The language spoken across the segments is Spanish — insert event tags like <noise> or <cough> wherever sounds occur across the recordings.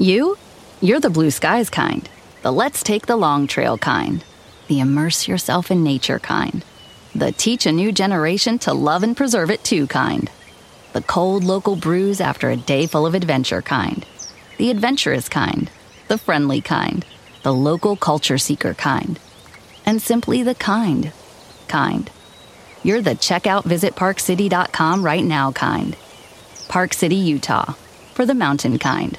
You? You're the blue skies kind, the let's take the long trail kind, the immerse yourself in nature kind, the teach a new generation to love and preserve it too kind, the cold local brews after a day full of adventure kind, the adventurous kind, the friendly kind, the local culture seeker kind, and simply the kind. Kind. You're the checkout visitparkcity.com right now kind. Park City, Utah. For the mountain kind.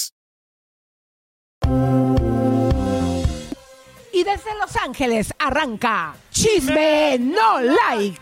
Y desde Los Ángeles arranca Chisme No Like.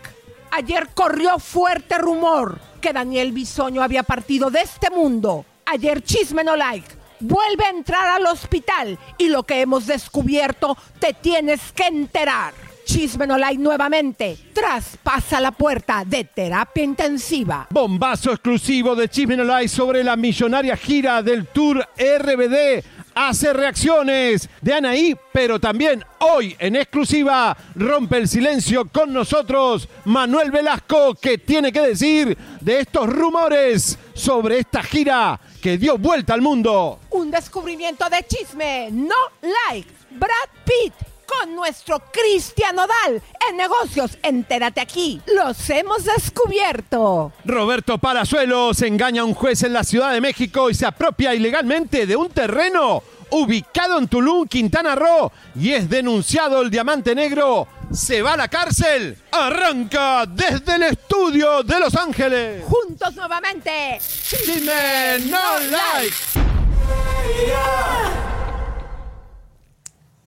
Ayer corrió fuerte rumor que Daniel Bisoño había partido de este mundo. Ayer Chisme No Like vuelve a entrar al hospital y lo que hemos descubierto te tienes que enterar. Chisme No Like nuevamente traspasa la puerta de terapia intensiva. Bombazo exclusivo de Chisme No Like sobre la millonaria gira del Tour RBD. Hace reacciones de Anaí, pero también hoy en exclusiva rompe el silencio con nosotros Manuel Velasco, que tiene que decir de estos rumores sobre esta gira que dio vuelta al mundo. Un descubrimiento de chisme, no like. Brad Pitt con nuestro Cristian Odal en negocios. Entérate aquí, los hemos descubierto. Roberto Palazuelos engaña a un juez en la Ciudad de México y se apropia ilegalmente de un terreno ubicado en Tulum, Quintana Roo, y es denunciado el diamante negro. Se va a la cárcel. Arranca desde el estudio de Los Ángeles. Juntos nuevamente. Chisme no like.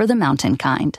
for the mountain kind.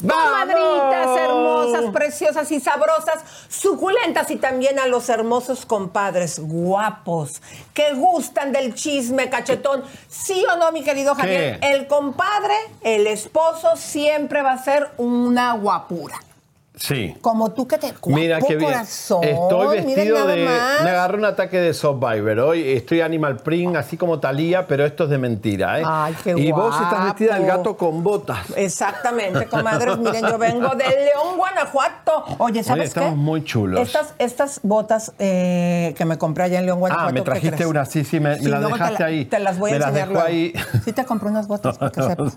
Comadritas hermosas, preciosas y sabrosas, suculentas y también a los hermosos compadres guapos que gustan del chisme cachetón. ¿Sí o no, mi querido Javier? ¿Qué? El compadre, el esposo, siempre va a ser una guapura. Sí. Como tú que te Mira qué bien. corazón. Estoy vestido de. más. Me agarró un ataque de Survivor. Hoy estoy Animal Print, así como Talía, pero esto es de mentira, ¿eh? Ay, qué y vos estás vestida del gato con botas. Exactamente, <laughs> comadres. Miren, yo vengo de León, Guanajuato. Oye, ¿sabes Oye, estamos qué? muy chulos. Estas, estas botas eh, que me compré allá en León, Guanajuato. Ah, me ¿qué trajiste una, sí, sí, me, me las te dejaste la- ahí. Te las voy a me las enseñar luego. ahí. Sí te compré unas botas para que <laughs> sepas.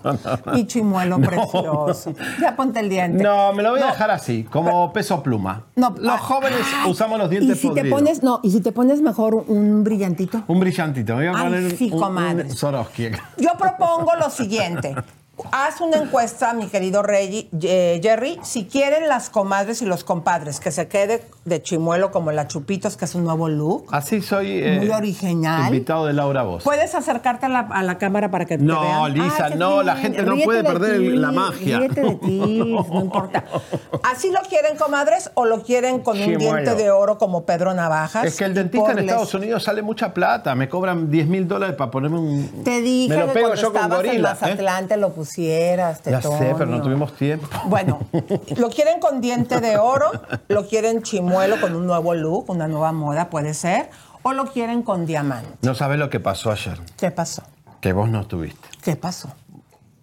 Y chimuelo precioso. Ya ponte el diente. No, me lo voy a dejar así, como peso pluma. No, los ah, jóvenes ay, usamos los y dientes si te pones, no, y si te pones mejor un brillantito. Un brillantito. Me voy a Ay, poner sí, un, un Swarovski. Yo propongo lo siguiente. <laughs> Haz una encuesta, mi querido eh, Jerry, si quieren las comadres y los compadres que se quede de chimuelo como la Chupitos, que es un nuevo look. Así soy. eh, Muy original. Invitado de Laura Voz. ¿Puedes acercarte a la, a la cámara para que te No, vean? Lisa, qué no, la gente no puede de perder ti, la magia. Ríete de ti, <laughs> no importa. ¿Así lo quieren, comadres, o lo quieren con un diente de oro como Pedro Navajas? Es que el dentista en Estados Unidos sale mucha plata. Me cobran 10 mil dólares para ponerme un. Te dije Me lo que pego cuando yo con en gorila. ¿eh? Te lo pusieras, Ya sé, pero no tuvimos tiempo. Bueno, lo quieren con diente de oro, lo quieren chimuelo con un nuevo look, una nueva moda, puede ser. o lo quieren con diamante. No sabes lo que pasó ayer, ¿Qué pasó? que vos no estuviste. ¿Qué pasó?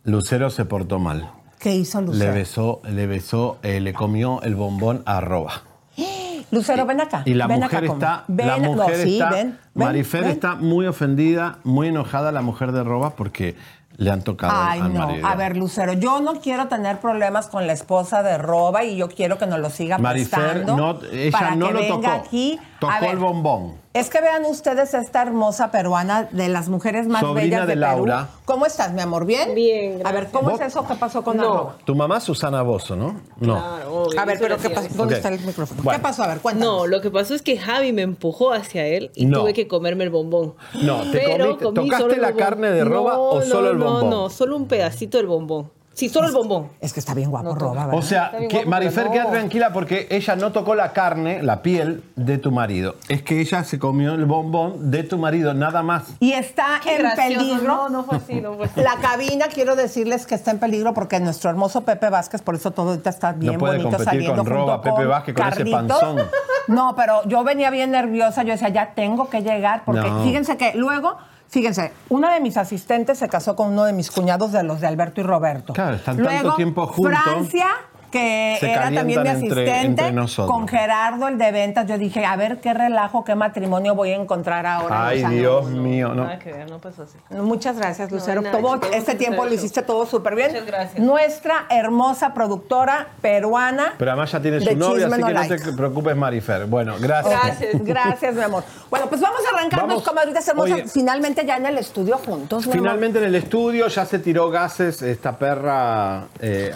Lucero se portó mal. ¿Qué hizo Le Lucero? besó, le besó, eh, le comió el bombón a arroba. <gasps> Lucero, ven acá. Y la ven mujer acá, está, ven, la no, mujer sí, está, ven, ven, Marifer ven. está muy ofendida, muy enojada la mujer de Roba porque le han tocado Ay, al no. marido. A ver, Lucero, yo no quiero tener problemas con la esposa de Roba y yo quiero que nos lo siga Marifer, prestando. no, ella para no que lo venga tocó. aquí. Tocó A ver, el bombón. Es que vean ustedes esta hermosa peruana de las mujeres más Sobrina bellas de, de Perú. Laura. ¿Cómo estás, mi amor? ¿Bien? Bien, A ver. ¿cómo ¿Vos? es eso que pasó con No. Roba? Tu mamá Susana Bozo, ¿no? No. Claro, obvio, A ver, pero ¿qué pasó? eso. ¿Dónde Ok. está el micrófono? Bueno. ¿Qué pasó? A ver, cuéntanos. No, lo que pasó es que Javi me empujó hacia él y No. tuve que comerme el bombón. No, te Pero comiste- comí ¿tocaste solo la bombón. carne de roba No, o solo no, el bombón? No, no, solo un pedacito del bombón. Sí, solo el bombón. Es que está bien guapo No, Roba, O ¿verdad? sea, Está bien que guapo, Marifer pero queda no. tranquila porque ella no tocó la carne, la piel de tu marido. Es que ella se comió el bombón de tu marido, nada más. y está en gracioso. peligro. No, no fue así, no fue así. La cabina, quiero decirles que está en peligro porque nuestro hermoso Pepe Vázquez, por eso todo ahorita está bien puede bonito competir saliendo con Roba, junto Pepe Vázquez, con ese panzón. <laughs> No, pero yo venía bien nerviosa, yo decía, ya tengo que llegar, porque No. fíjense que luego, fíjense, una de mis asistentes se casó con uno de mis cuñados de los de Alberto y Roberto. Claro, están tanto Luego, tiempo juntos. Francia, que Se era también mi entre- asistente, entre con Gerardo, el de ventas, yo dije, a ver qué relajo, qué matrimonio voy a encontrar ahora. Ay. Dios mío, no. Nada que ver, no pasó así. Muchas gracias, Lucero. nada, Todo todo este tiempo lo hiciste todo súper bien. Muchas gracias. Nuestra hermosa productora peruana. Pero además ya tienes de su novia, así No que no te preocupes, Marifer. Bueno, gracias. Gracias. Gracias, mi amor. Bueno, pues vamos a arrancarnos, Vamos. comadritas hermosas, Oye. finalmente ya en el estudio juntos. mi amor. Finalmente en el estudio ya se tiró gases esta perra eh,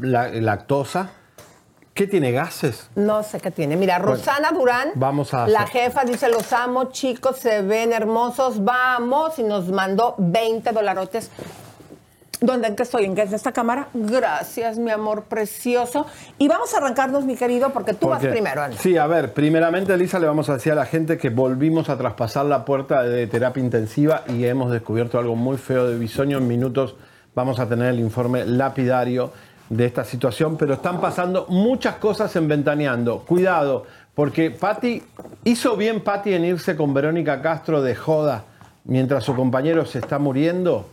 la- lactosa. ¿Qué tiene gases? No sé qué tiene. Mira, Rosana Durán, vamos a la hacer- jefa, dice, los amo, chicos, se ven hermosos, vamos, y nos mandó 20 dolarotes. ¿Dónde en qué estoy? ¿En qué es esta cámara? Gracias, mi amor precioso. Y vamos a arrancarnos, mi querido, porque tú vas primero, Ana. Sí, a ver, primeramente, Elisa, le vamos a decir a la gente que volvimos a traspasar la puerta de terapia intensiva y hemos descubierto algo muy feo de bisoño. En minutos vamos a tener el informe lapidario de esta situación, pero están pasando muchas cosas en Ventaneando. Cuidado, porque Patti, hizo bien Patti en irse con Verónica Castro de joda mientras su compañero se está muriendo.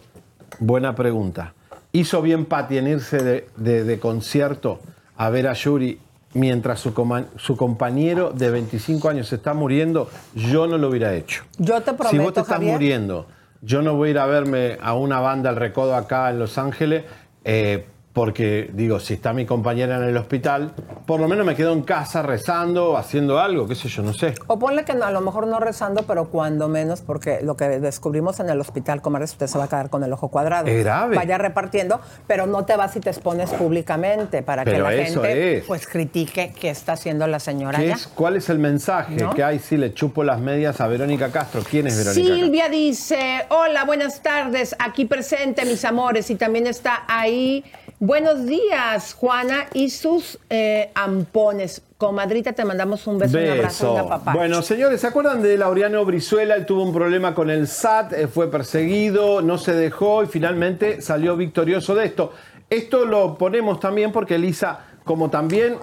Buena pregunta. ¿Hizo bien Patti en irse de, de- de concierto a ver a Yuri mientras su, coma- su compañero de 25 años se está muriendo? Yo no lo hubiera hecho. Yo te si prometo, vos te estás Javier, muriendo, yo no voy a ir a verme a una banda al recodo acá en Los Ángeles. eh, porque digo, si está mi compañera en el hospital, por lo menos me quedo en casa rezando, haciendo algo, qué sé yo, no sé. O ponle que no, a lo mejor no rezando, pero cuando menos, porque lo que descubrimos en el hospital, comadre, usted se va a quedar con el ojo cuadrado. Es grave. Vaya repartiendo, pero no te vas y te expones públicamente para que la gente es. pues critique qué está haciendo la señora ¿Qué es, ¿Cuál es el mensaje ¿No? que hay si le chupo las medias a Verónica Castro? ¿Quién es Verónica Castro? Silvia dice, hola, buenas tardes, aquí presente, mis amores, y también está ahí. Buenos días, Juana, y sus eh, ampones. Comadrita, te mandamos un beso, un abrazo una papá. Bueno, señores, ¿se acuerdan de Laureano Brizuela? Él tuvo un problema con el SAT, eh, fue perseguido, no se dejó y finalmente salió victorioso de esto. Esto lo ponemos también porque Elisa, como también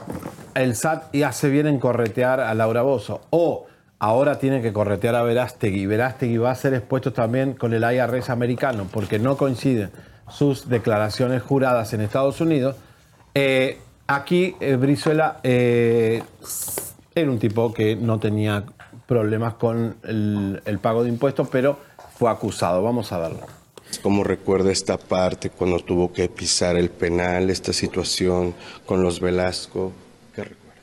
el SAT y hace bien en corretear a Laura Bozo, o ahora tiene que corretear a Verástegui, Verástegui va a ser expuesto también con el IRS americano porque no coinciden sus declaraciones juradas en Estados Unidos. Eh, aquí eh, Brizuela eh, era un tipo que no tenía problemas con el, el pago de impuestos, pero fue acusado. Vamos a verlo. ¿Cómo recuerda esta parte cuando tuvo que pisar el penal, esta situación con los Velasco? ¿Qué recuerda?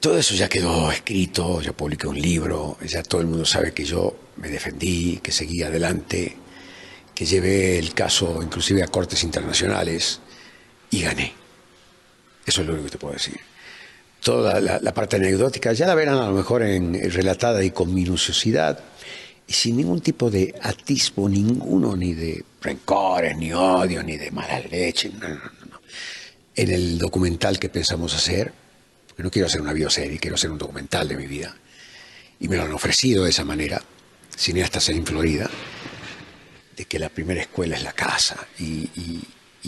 Todo eso ya quedó escrito, ya publiqué un libro, ya todo el mundo sabe que yo me defendí, que seguí adelante, que llevé el caso inclusive a cortes internacionales y gané. Eso es lo único que te puedo decir. Toda la, la parte anecdótica ya la verán a lo mejor en, en relatada y con minuciosidad y sin ningún tipo de atisbo ninguno, ni de rencores, ni odio, ni de mala leche. No, no, no. En el documental que pensamos hacer, porque no quiero hacer una bioserie, quiero hacer un documental de mi vida, y me lo han ofrecido de esa manera, cineastas en Florida, de que la primera escuela es la casa y, y-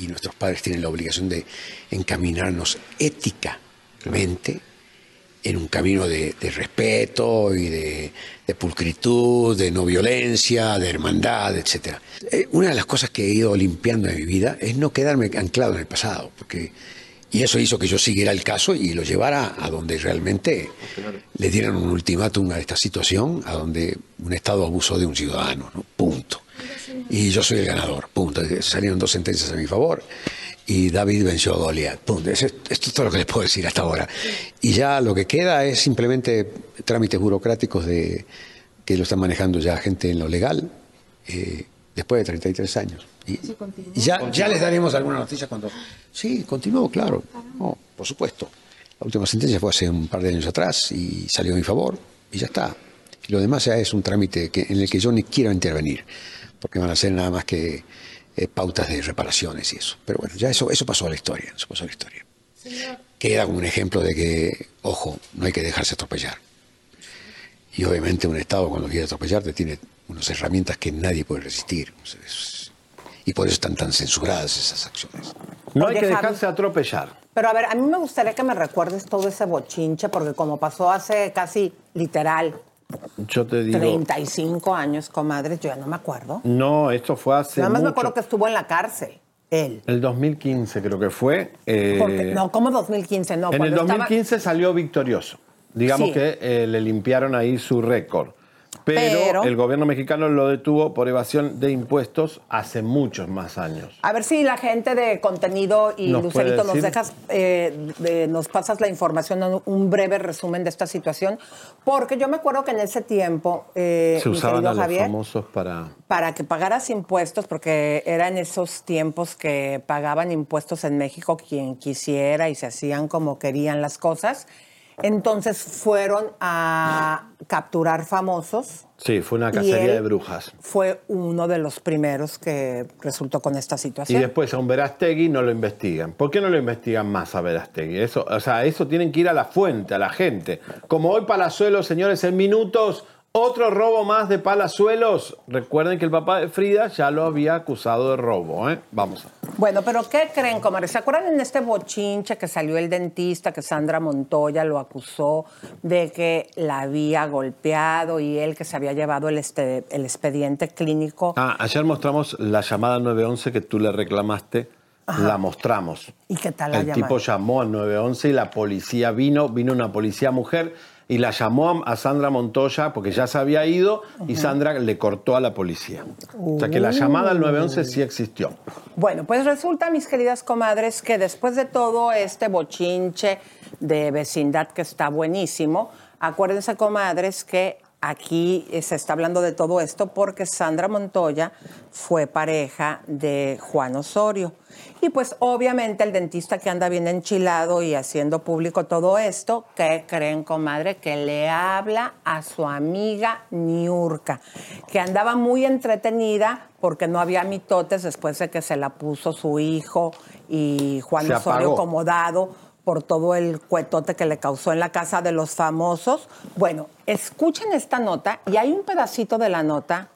nuestros padres tienen la obligación de encaminarnos éticamente en un camino de, respeto y de, de pulcritud, de no violencia, de hermandad, etc. Eh, una de las cosas que he ido limpiando en mi vida es no quedarme anclado en el pasado, porque y eso hizo que yo siguiera el caso y lo llevara a donde realmente le dieran un ultimátum a esta situación, a donde un Estado abusó de un ciudadano, ¿no? punto. Y yo soy el ganador, punto. Salieron dos sentencias a mi favor y David venció a Goliat, punto. Es- Esto es todo lo que les puedo decir hasta ahora. Y ya lo que queda es simplemente trámites burocráticos de que lo están manejando ya gente en lo legal eh, después de 33 años. Y, y ya, ya les daremos alguna noticia cuando... Sí, continuó, claro. No, por supuesto. La última sentencia fue hace un par de años atrás y salió a mi favor y ya está. Y lo demás ya es un trámite que, en el que yo ni quiero intervenir, porque van a ser nada más que eh, pautas de reparaciones y eso. Pero bueno, ya eso, eso pasó a la historia, eso pasó a la historia. Queda como un ejemplo de que, ojo, no hay que dejarse atropellar. Y obviamente un Estado cuando quiere atropellarte tiene unas herramientas que nadie puede resistir. Y por eso están tan censuradas esas acciones. No hay que dejarse atropellar. Pero a ver, a mí me gustaría que me recuerdes todo ese bochinche, porque como pasó hace casi literal Yo te digo. 35 años, comadres, yo ya no me acuerdo. No, esto fue hace. Nada más me mucho. acuerdo que estuvo en la cárcel, él. El 2015 creo que fue. eh, Porque- no, como 2015, no. en el cuando estaba- 2015 salió victorioso. Digamos Sí. que eh, le limpiaron ahí su récord. Pero, Pero- el gobierno mexicano lo detuvo por evasión de impuestos hace muchos más años. A ver si la gente de contenido y ¿Nos Lucerito nos dejas, eh, de- nos pasas la información, un breve resumen de esta situación, porque yo me acuerdo que en ese tiempo, eh, Se usaban a los Javier, famosos para. para que pagaras impuestos, porque eran esos tiempos que pagaban impuestos en México quien quisiera y se hacían como querían las cosas. Entonces fueron a capturar famosos. Sí, fue una y cacería de brujas. Fue uno de los primeros que resultó con esta Y situación. después a un Verastegui no lo investigan. ¿Por qué no lo investigan más a Verastegui? Eso, o sea, eso tienen que ir a la fuente, a la gente. Como hoy Palazuelos, señores, en minutos, otro robo más de Palazuelos. Recuerden que el papá de Frida ya lo había acusado de robo, ¿eh? Vamos. Bueno, pero ¿qué creen, comadres? ¿Se acuerdan en este bochinche que salió el dentista, que Sandra Montoya lo acusó de que la había golpeado y él que se había llevado el, este, el expediente clínico? Ah, ayer mostramos la llamada 911 que tú le reclamaste. La mostramos. ¿Y qué tal la El llamada? tipo llamó al 911 y la policía vino, vino una policía mujer y la llamó a Sandra Montoya porque ya se había ido y Sandra le cortó a la policía. O sea que la llamada al 911 sí existió. Bueno, pues resulta, mis queridas comadres, que después de todo este bochinche de vecindad que está buenísimo, acuérdense, comadres, que aquí eh, se está hablando de todo esto porque Sandra Montoya fue pareja de Juan Osorio. Y pues obviamente el dentista que anda bien enchilado y haciendo público todo esto, ¿qué creen, comadre? Que le habla a su amiga Niurka, que andaba muy entretenida porque no había mitotes después de que se la puso su hijo y Juan Se Osorio apagó. Por todo el cuetote que le causó en la casa de los famosos. Bueno, escuchen esta nota y hay un pedacito de la nota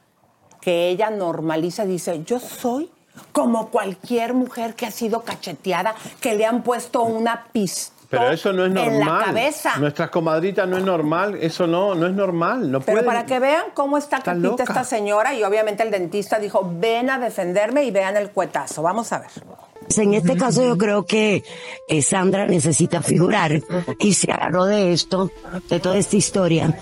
que ella normaliza, dice, yo soy como cualquier mujer que ha sido cacheteada, que le han puesto una pistola Pero eso no es normal. en la cabeza. Nuestras comadritas no es normal. Eso no, no es normal. No Pero pueden- para que vean cómo está Está loca. esta señora y obviamente el dentista dijo, ven a defenderme y vean el cuetazo. Vamos a ver. En este caso yo creo que eh, Sandra necesita figurar y se agarró de esto, de toda esta historia,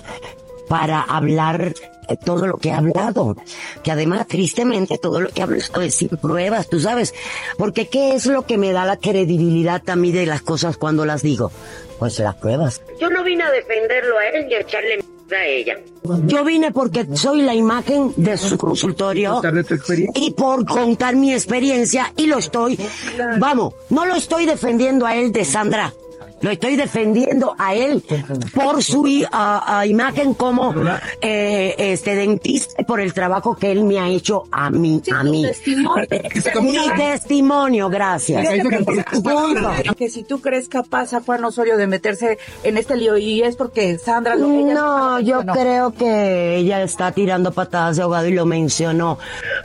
para hablar todo lo que ha hablado. Que además, tristemente, todo lo que ha hablado es sin pruebas, tú sabes. Porque ¿qué es lo que me da la credibilidad a mí de las cosas cuando las digo? Pues las pruebas. Yo no vine a defenderlo a él ni a echarle mierda a ella. Yo vine porque soy la imagen de su consultorio y por contar mi experiencia y lo estoy, vamos, no lo estoy defendiendo a él de Sandra. Lo estoy defendiendo a él por su a imagen como eh, este dentista y por el trabajo que él me ha hecho a mí, a mí. Mi testimonio, gracias. Punto. Que si tú crees capaz a Juan Osorio de meterse en este lío y es porque Sandra lo No, yo no. creo que ella está tirando patadas de ahogado y lo mencionó.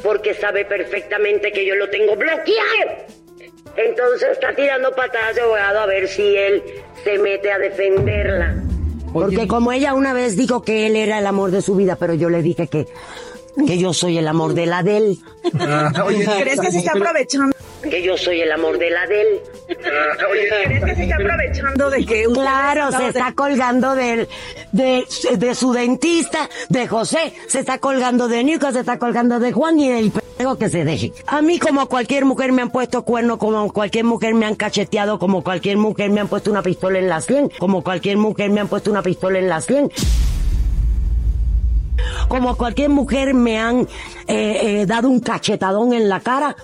Porque sabe perfectamente que yo lo tengo bloqueado. Entonces está tirando patadas de ahogado a ver si él se mete a defenderla. Porque como ella una vez dijo que él era el amor de su vida, pero yo le dije que, que yo soy el amor de la de él. ¿Crees que se está aprovechando? Que yo soy el amor de la de él. ¿Crees que se está <laughs> aprovechando de que Claro, se está colgando del, de, de su dentista, de José, se está colgando de Nico, se está colgando de Juan y del pendejo que se deje. A mí como cualquier mujer me han puesto cuerno, como cualquier mujer me han cacheteado, como cualquier mujer me han puesto una pistola en la sien, como cualquier mujer me han puesto una pistola en la sien. Como cualquier mujer me han eh, eh, dado un cachetadón en la cara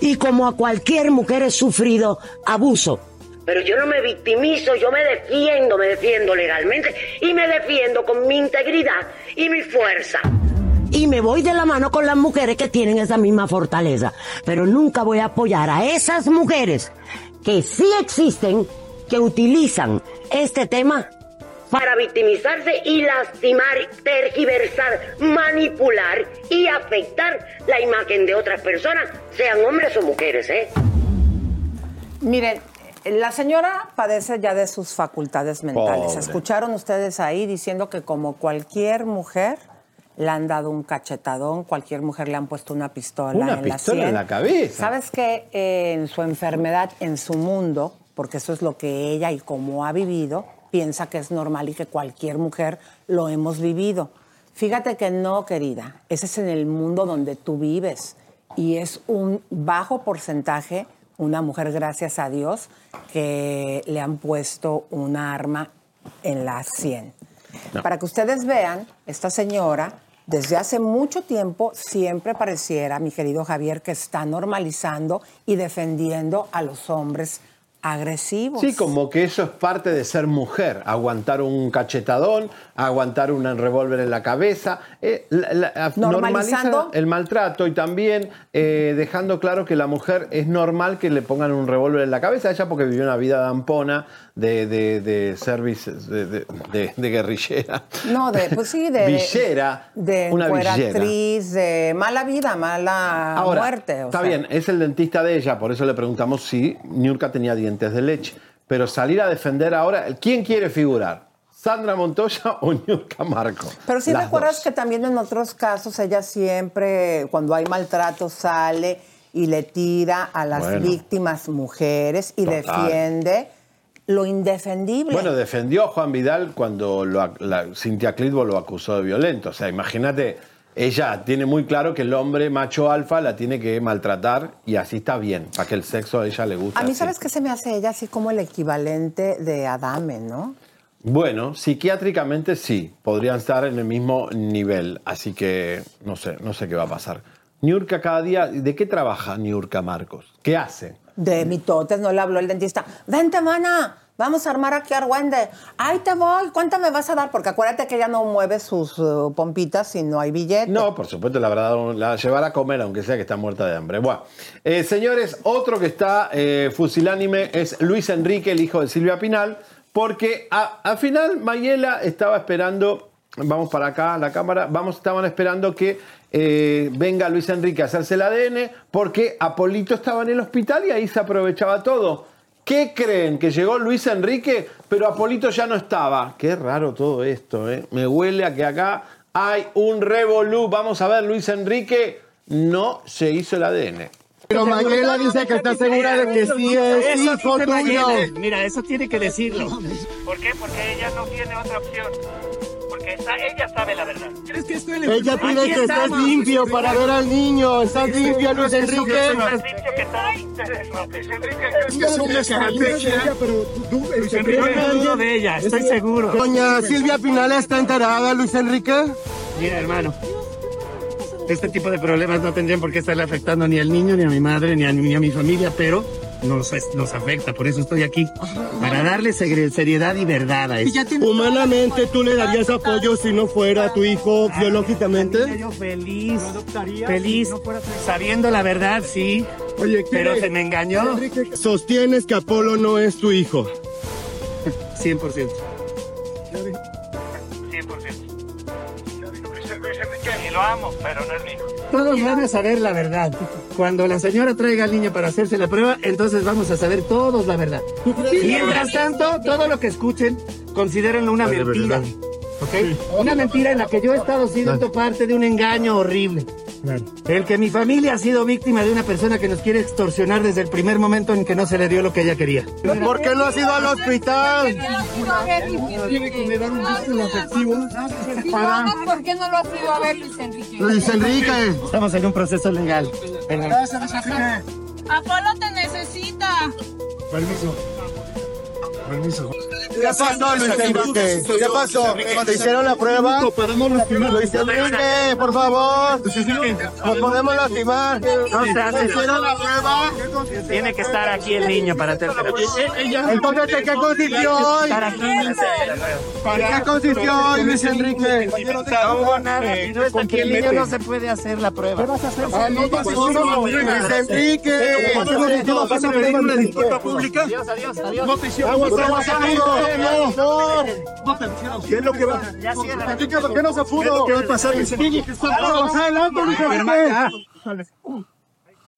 y como a cualquier mujer he sufrido abuso. Pero yo no me victimizo, yo me defiendo, me defiendo legalmente y me defiendo con mi integridad y mi fuerza. Y me voy de la mano con las mujeres que tienen esa misma fortaleza. Pero nunca voy a apoyar a esas mujeres que sí existen, que utilizan este tema para victimizarse y lastimar, tergiversar, manipular y afectar la imagen de otras personas, sean hombres o mujeres, ¿eh? Miren, la señora padece ya de sus facultades mentales. Pobre. Escucharon ustedes ahí diciendo que como cualquier mujer le han dado un cachetadón, cualquier mujer le han puesto una pistola Una en la en sien. la cabeza. ¿Sabes qué? Eh, en su enfermedad, en su mundo, porque eso es lo que ella y como ha vivido, piensa que es normal y que cualquier mujer lo hemos vivido. Fíjate que no, querida. Ese es en el mundo donde tú vives. Y es un bajo porcentaje una mujer, gracias a Dios, que le han puesto un arma en la sien. No. Para que ustedes vean, esta señora, desde hace mucho tiempo, siempre pareciera, mi querido Javier, que está normalizando y defendiendo a los hombres agresivos. Sí, como que eso es parte de ser mujer, aguantar un cachetadón, aguantar un revólver en la cabeza, eh, la- la- Normalizando. normaliza el maltrato y también eh, dejando claro que la mujer es normal que le pongan un revólver en la cabeza, ella porque vivió una vida dampona de, de, de service, de, de- de- de guerrillera. No, de, pues sí, de. <laughs> Villera, De una villera. actriz, de mala vida, mala Ahora, muerte. o está sea. bien, es el dentista de ella, por eso le preguntamos si Niurka tenía dientes de leche. Pero salir a defender ahora, ¿quién quiere figurar? ¿Sandra Montoya <laughs> o Niurka Marco? Pero sí recuerdas dos. que también en otros casos ella siempre, cuando hay maltrato, sale y le tira a las Bueno. víctimas mujeres y Total. defiende lo indefendible. Bueno, defendió a Juan Vidal cuando lo la, Cintia Clitbo lo acusó de violento. O sea, imagínate, ella tiene muy claro que el hombre macho alfa la tiene que maltratar y así está bien, para que el sexo a ella le guste. a mí, así. ¿sabes qué se me hace ella? Así como el equivalente de Adame, ¿no? Bueno, psiquiátricamente sí, podrían estar en el mismo nivel, así que no sé, no sé qué va a pasar. Niurka cada día, ¿de qué trabaja Niurka Marcos? ¿Qué hace? De mitotes, no le habló el dentista. Vente, mana, vamos a armar aquí Argüende. Ahí te voy, ¿cuánto me vas a dar? Porque acuérdate que ella no mueve sus uh, pompitas si no hay billete. No, por supuesto, la verdad, la llevará a comer, aunque sea que está muerta de hambre. Bueno, eh, señores, otro que está eh, fusilánime es Luis Enrique, el hijo de Silvia Pinal, porque a- al final Mayela estaba esperando, vamos para acá, a la cámara, vamos, estaban esperando que eh, venga Luis Enrique a hacerse el ADN, porque Apolito estaba en el hospital y ahí se aprovechaba todo. ¿Qué creen? Que llegó Luis Enrique, pero Apolito ya no estaba. Qué raro todo esto, ¿eh? Me huele a que acá hay un revolú. Vamos a ver, Luis Enrique no se hizo el ADN. Pero Mayela dice que está segura de que sí es hijo tuyo. Mira, eso tiene que decirlo. ¿Por qué? Porque ella no tiene otra opción. Ella sabe la verdad. ¿Crees que estoy Ella pide que estés estamos. limpio para ver al niño. ¿Estás limpio, Luis Enrique? Más limpio que todo. Luis Enrique, ¿crees que es una Ella, pero tú, Luis Enrique, no dudo de ella, estoy seguro. Doña Silvia Pinal está enterada, Luis Enrique. Mira, hermano. Este tipo de problemas no tendrían por qué estarle afectando ni al niño, ni a mi madre, ni a, ni a mi familia, pero nos, es- nos afecta. Por eso estoy aquí. Para darle seriedad y verdad a esto. Humanamente, ¿tú le darías apoyo si no fuera tu hijo biológicamente? Yo feliz, feliz, sabiendo la verdad, sí. Oye, pero ¿quiere- se me engañó. Sostienes que Apolo no es tu hijo. 100%. 100%. Y lo amo, pero no es mío. Todos van a saber la verdad. Cuando la señora traiga al niño para hacerse la prueba, entonces vamos a saber todos la verdad. Mientras tanto, todo lo que escuchen considérenlo una mentira. Una mentira en la que yo he estado siendo parte de un engaño horrible. El que mi familia ha sido víctima de una persona que nos quiere extorsionar desde el primer momento en que no se le dio lo que ella quería. ¿Por qué no has ido al hospital? Tiene que me dar un vínculo afectivo. ¿Por qué no lo has ido a ver, Luis Enrique? Luis Enrique. Estamos en un proceso legal. Venga. Apolo te necesita. Permiso. Permiso. ¿Qué pasó, Luis Enrique? ¿Qué pasó? ¿Te hicieron la prueba? Luis Enrique, por favor. Nos podemos lastimar. No se hace. ¿Te hicieron la prueba? Tiene que estar aquí el niño para hacer Entonces, ¿en qué consistió hoy? Estar aquí. ¿En qué consistió hoy, Luis Enrique? No hubo nada. Está aquí el niño no se puede hacer la prueba. ¿Qué vas a hacer? Luis Enrique. ¿Vas a pedir una disculpa pública? Adiós, adiós, adiós. No. ¿Qué es lo que va? ¿por qué no se pudo? ¿Qué va a pasar, adelante.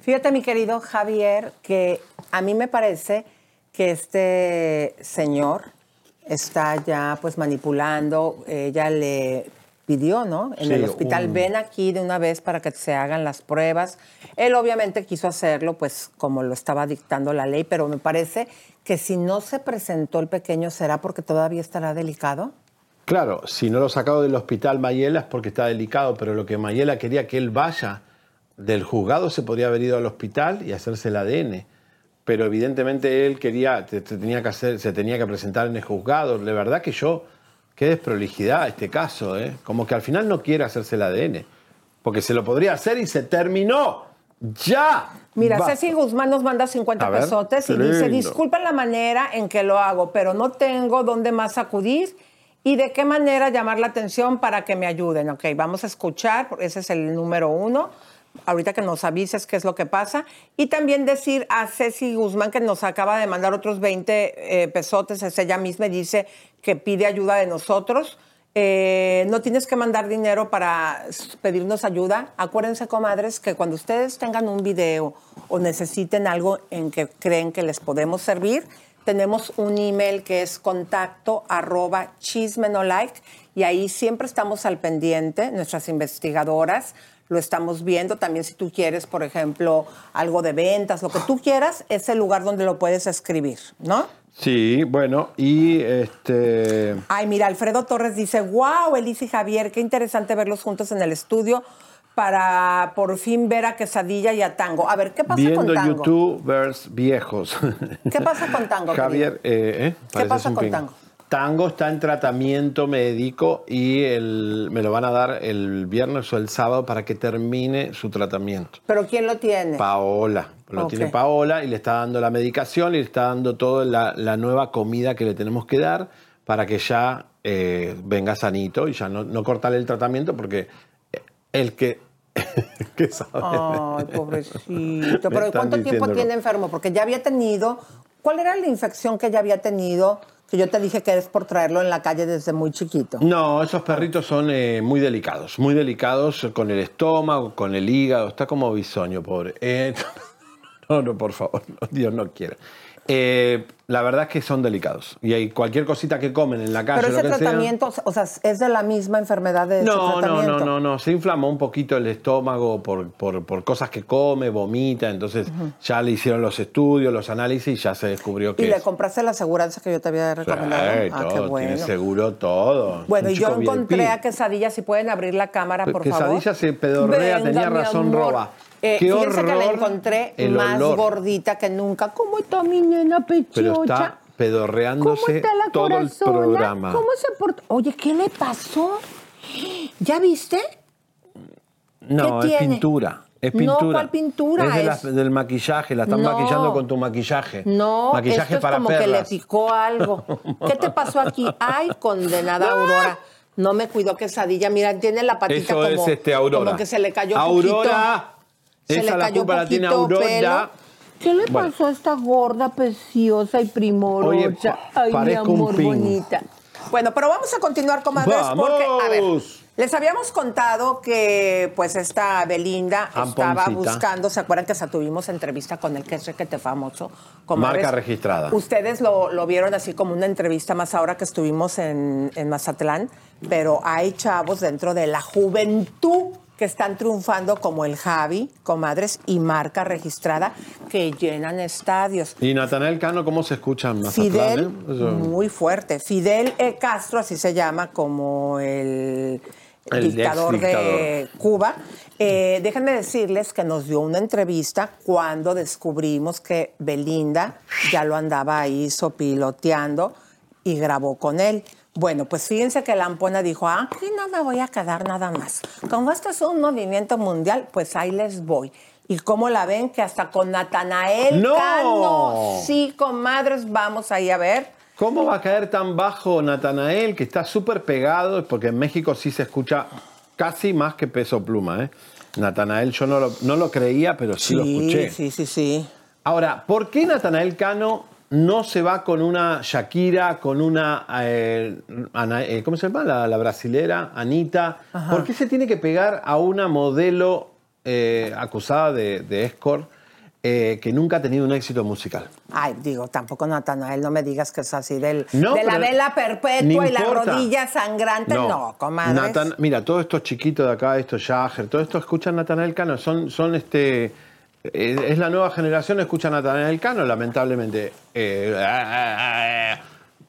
Fíjate, mi querido Javier, que a mí me parece que este señor está ya pues manipulando. Ella le pidió, ¿no? En Sí, el hospital, un- ven aquí de una vez para que se hagan las pruebas. Él obviamente quiso hacerlo, pues como lo estaba dictando la ley, pero me parece que si no se presentó el pequeño, ¿será porque todavía estará delicado? Claro, si no lo sacado del hospital Mayela es porque está delicado, pero lo que Mayela quería que él vaya del juzgado se podría haber ido al hospital y hacerse el ADN. Pero evidentemente él quería, te- te tenía que hacer, se tenía que presentar en el juzgado. De verdad que yo, qué desprolijidad este caso, ¿eh? Como que al final no quiere hacerse el ADN. Porque se lo podría hacer y se terminó. ¡Ya! Mira, Basta. Ceci Guzmán nos manda 50 A ver, pesotes y dice, disculpen la manera en que lo hago, pero no tengo dónde más acudir y de qué manera llamar la atención para que me ayuden. Ok, vamos a escuchar, porque ese es el número uno. Ahorita que nos avises qué es lo que pasa. Y también decir a Ceci Guzmán, que nos acaba de mandar otros 20 eh, pesotes, es ella misma y dice que pide ayuda de nosotros. Eh, no tienes que mandar dinero para pedirnos ayuda. Acuérdense, comadres, que cuando ustedes tengan un video o necesiten algo en que creen que les podemos servir, tenemos un email que es contacto arroba chismenolike y ahí siempre estamos al pendiente, nuestras investigadoras lo estamos viendo. También si tú quieres, por ejemplo, algo de ventas, lo que tú quieras, es el lugar donde lo puedes escribir, ¿no? Sí, bueno, y este. Ay, mira, Alfredo Torres dice, wow, Elisa y Javier, qué interesante verlos juntos en el estudio para por fin ver a Quesadilla y a Tango. A ver, ¿qué pasa Viendo con Tango? youtubers viejos. ¿Qué pasa con Tango? <laughs> Javier, eh, ¿eh? ¿Qué pasa con. Tango? Tango está en tratamiento médico y el- me lo van a dar el viernes o el sábado para que termine su tratamiento. ¿Pero quién lo tiene? Paola. Lo tiene Paola y le está dando la medicación y le está dando toda la, la nueva comida que le tenemos que dar para que ya eh, venga sanito y ya no, no cortarle el tratamiento porque el que... <laughs> que sabe. Ay, <laughs> pobrecito. Pero ¿cuánto tiempo tiene enfermo? Porque ya había tenido... ¿Cuál era la infección que ya había tenido? Que yo te dije que es por traerlo en la calle desde muy chiquito. No, esos perritos son eh, muy delicados, muy delicados con el estómago, con el hígado, está como bisoño, pobre. Eh, <laughs> no, no, por favor, Dios no quiera. Eh, la verdad es que son delicados y hay cualquier cosita que comen en la calle. Pero ese lo que sea- tratamiento, o sea, es de la misma enfermedad de No, no, tratamiento. no, no, no. Se inflamó un poquito el estómago por, por, por cosas que come, vomita. Entonces ya le hicieron los estudios, los análisis y ya se descubrió que Y le compraste la aseguranza que yo te había recomendado. Sí, ah, qué bueno. tiene seguro todo. Bueno, y yo encontré VIP. a Quesadilla, si pueden abrir la cámara, por favor. Quesadilla se pedorrea, Venga, tenía razón. Roba. Eh, Qué fíjense que la horror encontré más olor. gordita que nunca. ¿Cómo está mi nena pechocha? Pero está ¿Cómo pedorreándose está la todo el corazona? programa. ¿Cómo se portó? Oye, ¿qué le pasó? ¿Ya viste? No, ¿Qué es tiene? pintura. Es No, pintura. ¿cuál pintura? Es, de la- Es- del maquillaje, la están No. maquillando con tu maquillaje. No, Maquillaje esto es para como que le picó algo. <laughs> ¿Qué te pasó aquí? Ay, condenada <laughs> Aurora. No me cuidó quesadilla. Mira, tiene la patita Eso como, es este Aurora. como que se le cayó Aurora. Se Esa le la cayó culpa la tiene poquito Aurora. pelo. ¿Qué le Bueno. pasó a esta gorda, preciosa y primorosa? Oye, Ay, mi amor bonita. Bueno, pero vamos a continuar, comadres, porque, a ver, les habíamos contado que, pues, esta Belinda estaba buscando, ¿se acuerdan que hasta tuvimos entrevista con el que es requete famoso? comadres? Marca registrada. Ustedes lo, lo vieron así como una entrevista más ahora que estuvimos en, en Mazatlán, pero hay chavos dentro de la juventud que están triunfando como el Javi, comadres, y marca registrada que llenan estadios. ¿Y Natanael Cano cómo se escucha en Mazatlán? Fidel, eh? Eso- muy fuerte. Fidel E. Castro, así se llama, como el, El dictador, de. Cuba. Eh, déjenme decirles que nos dio una entrevista cuando descubrimos que Belinda ya lo andaba ahí sopiloteando y grabó con él. Bueno, pues fíjense que la Ampona dijo, "Ah, aquí no me voy a quedar nada más. Como esto es un movimiento mundial, pues ahí les voy. ¿Y cómo la ven? Que hasta con Natanael ¡No! Cano. Sí, comadres, vamos ahí a ver. ¿Cómo va a caer tan bajo Natanael, que está súper pegado? Porque en México sí se escucha casi más que peso pluma, ¿eh? Natanael yo no lo, no lo creía, pero sí, lo escuché. Sí, sí, sí. Ahora, ¿por qué Natanael Cano no se va con una Shakira, con una, eh, Ana- eh, ¿cómo se llama? La, la brasilera, Anita. Ajá. ¿Por qué se tiene que pegar a una modelo eh, acusada de, de escort eh, que nunca ha tenido un éxito musical? Ay, digo, tampoco Natanael, no me digas que es así del, No, de la vela no perpetua y la rodilla sangrante. No, comadres. Nathan- mira, todos estos chiquitos de acá, estos Jagger, todo esto escuchan Natanael Cano, son, son este. Es la nueva generación, escucha Natanael Cano, lamentablemente. Eh, ah, ah, ah,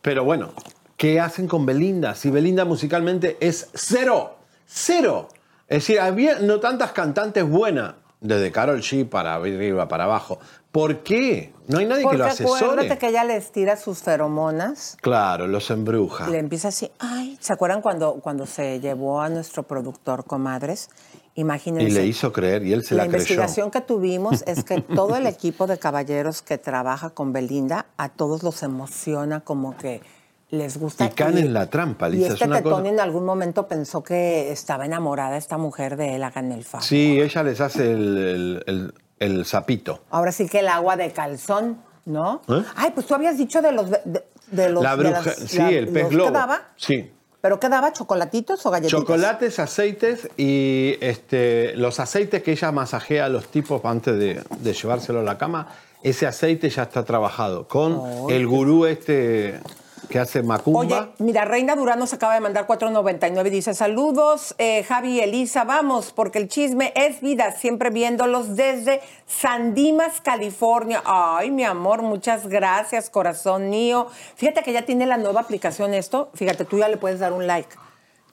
pero bueno, ¿qué hacen con Belinda? Si Belinda musicalmente es cero, cero. Es decir, había no tantas cantantes buenas, desde Carol G para arriba, para abajo. ¿Por qué? No hay nadie Porque que lo acuérdate asesore. que ella les tira sus feromonas. Claro, los embruja. Le empieza así, ay, ¿se acuerdan cuando, cuando se llevó a nuestro productor, comadres? Imagínense. Y le hizo creer, y él se la, la creyó. investigación que tuvimos es que <laughs> todo el equipo de caballeros que trabaja con Belinda, a todos los emociona como que les gusta. Y caen en la trampa, Y Lisa. es este una cosa- Tetón en algún momento pensó que estaba enamorada esta mujer de él, hagan el favor. Sí, ella les hace el, el, el- el sapito. Ahora sí que el agua de calzón, ¿no? ¿Eh? Ay, pues tú habías dicho de los... De, de los la de bruja, las- sí, la- el pez globo. que Sí. ¿Pero qué daba? ¿Chocolatitos o galletitas? Chocolates, aceites y este, los aceites que ella masajea a los tipos antes de, de llevárselo a la cama, ese aceite ya está trabajado con el gurú este que hace macumba. Oye, mira, Reina Durán nos acaba de mandar 4.99 y dice, saludos, eh, Javi y Elisa, vamos, porque el chisme es vida, siempre viéndolos desde San Dimas, California. Ay, mi amor, muchas gracias, corazón mío. Fíjate que ya tiene la nueva aplicación esto, fíjate, tú ya le puedes dar un like.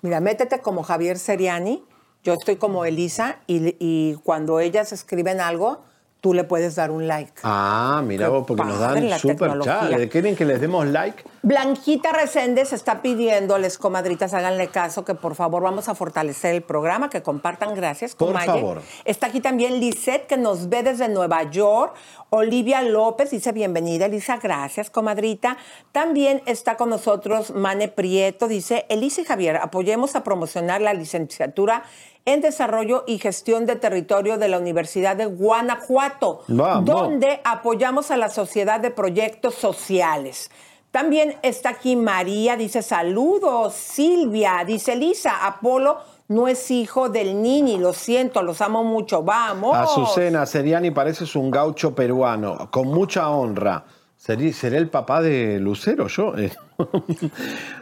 Mira, métete como Javier Seriani, yo estoy como Elisa, y cuando ellas escriben algo, tú le puedes dar un like. Ah, mira vos, porque nos dan super chat. tecnología. ¿Le quieren que les demos like? Blanquita Reséndez está pidiéndoles, comadritas, háganle caso, que por favor vamos a fortalecer el programa, que compartan, gracias, Por favor. Está aquí también Lisette, que nos ve desde Nueva York. Olivia López dice bienvenida, Elisa, gracias, comadrita. También está con nosotros Mane Prieto, dice, Elisa y Javier, apoyemos a promocionar la licenciatura en Desarrollo y Gestión de Territorio de la Universidad de Guanajuato, Vamos. donde apoyamos a la Sociedad de Proyectos Sociales. También está aquí María, dice saludos. Silvia, dice Lisa, Apolo no es hijo del Nini, lo siento, los amo mucho, vamos. Azucena Seriani pareces un gaucho peruano, con mucha honra. ¿Seré, seré el papá de Lucero yo?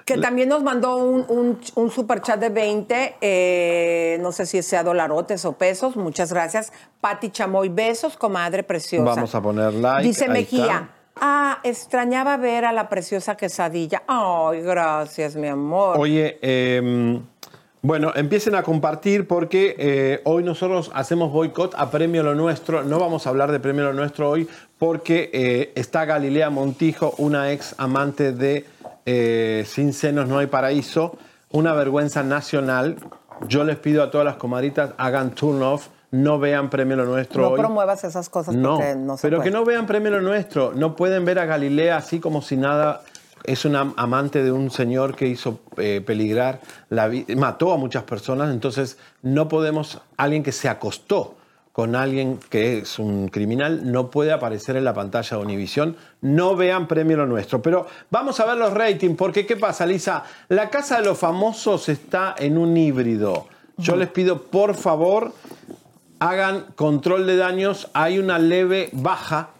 Que también nos mandó un, un, un super chat de 20, eh, no sé si sea dolarotes o pesos, muchas gracias. Pati Chamoy, besos, comadre preciosa. Vamos a poner like. Dice ahí Mejía, está. ah, extrañaba ver a la preciosa quesadilla. Ay, gracias, mi amor. Oye, eh, bueno, empiecen a compartir porque eh, hoy nosotros hacemos boicot a Premio Lo Nuestro. No vamos a hablar de Premio Lo Nuestro hoy porque eh, está Galilea Montijo, una ex amante de eh, Sin Senos No Hay Paraíso, una vergüenza nacional. Yo les pido a todas las comadritas, hagan turn off, no vean Premio Lo Nuestro No hoy. promuevas esas cosas No, porque no se pero puede. que no vean Premio Lo Nuestro. No pueden ver a Galilea así como si nada. Es una amante de un señor que hizo eh, peligrar la vida, mató a muchas personas, entonces no podemos, alguien que se acostó con alguien que es un criminal, no puede aparecer en la pantalla de Univisión. No vean Premio Lo Nuestro. Pero vamos a ver los ratings, porque ¿qué pasa, Lisa? La Casa de los Famosos está en un híbrido. Yo les pido, por favor, hagan control de daños. Hay una leve baja.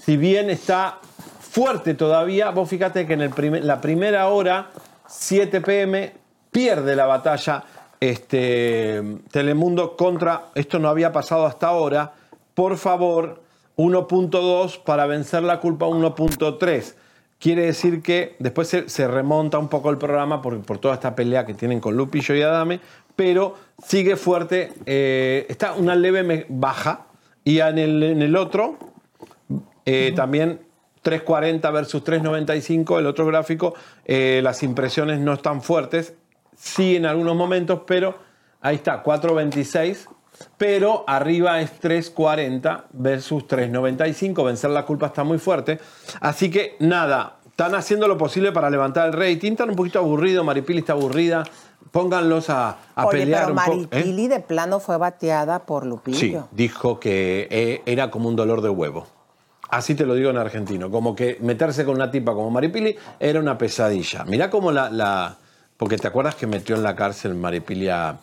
Si bien está fuerte todavía, vos fíjate que en el primer- la primera hora, 7 pm, pierde la batalla este, Telemundo contra. Esto no había pasado hasta ahora. Por favor, 1.2 para vencer la culpa 1.3. Quiere decir que después se, se remonta un poco el programa por, por toda esta pelea que tienen con Lupillo y Adame, pero sigue fuerte, eh, está una leve baja y en el, en el otro eh, también 340 versus 395, el otro gráfico, eh, las impresiones no están fuertes, sí en algunos momentos, pero ahí está, 426, pero arriba es 340 versus 395, vencer la culpa está muy fuerte, así que nada, están haciendo lo posible para levantar el rating, están un poquito aburridos, Maripili está aburrida, pónganlos a, a Oye, pelear pero. ¿eh? Maripili de plano fue bateada por Lupillo. Sí, dijo que eh, era como un dolor de huevo. Así te lo digo en argentino. Como que meterse con una tipa como Maripili era una pesadilla. Mirá cómo la. la- porque te acuerdas que metió en la cárcel Maripili a-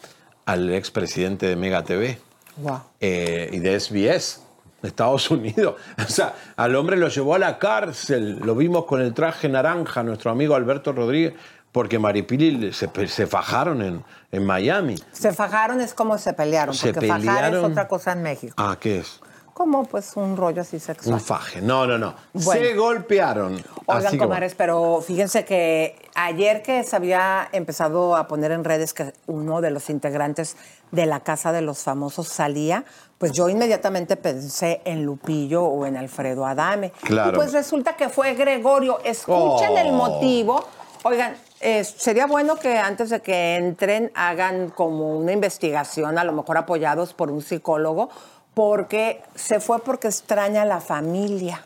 al expresidente de Mega TV Guau. eh, y de SBS de Estados Unidos. <laughs> O sea, al hombre lo llevó a la cárcel. Lo vimos con el traje naranja, nuestro amigo Alberto Rodríguez, porque Maripili se, se fajaron en, en Miami. Se fajaron es como se pelearon, Se porque fajar es pelearon. otra cosa en México. Ah, ¿qué es? Como pues un rollo así sexual. Un faje. No, no, no. Bueno. Se golpearon. Oigan, comadres, pero fíjense que ayer que se había empezado a poner en redes que uno de los integrantes de la Casa de los Famosos salía, pues yo inmediatamente pensé en Lupillo o en Alfredo Adame. Claro. Y pues resulta que fue Gregorio. Escuchen Oh. el motivo. Oigan, eh, sería bueno que antes de que entren hagan como una investigación, a lo mejor apoyados por un psicólogo, porque se fue porque extraña a la familia,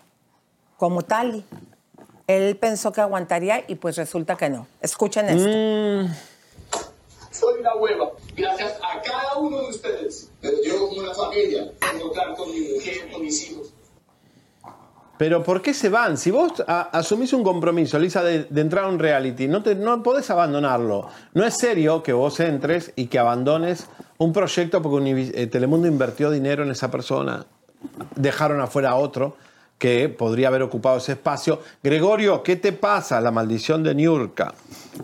como Tali. Él pensó que aguantaría y pues resulta que no. Escuchen esto. Mm. Soy una hueva. Gracias a cada uno de ustedes. Pero yo como una familia, tengo con mi mujer, con mis hijos. Pero ¿por qué se van? Si vos asumís un compromiso, Lisa, de, entrar a un reality, no, te, no podés abandonarlo. No es serio que vos entres y que abandones un proyecto porque eh, Telemundo invirtió dinero en esa persona. Dejaron afuera a otro que podría haber ocupado ese espacio. Gregorio, ¿qué te pasa? La maldición de Niurka.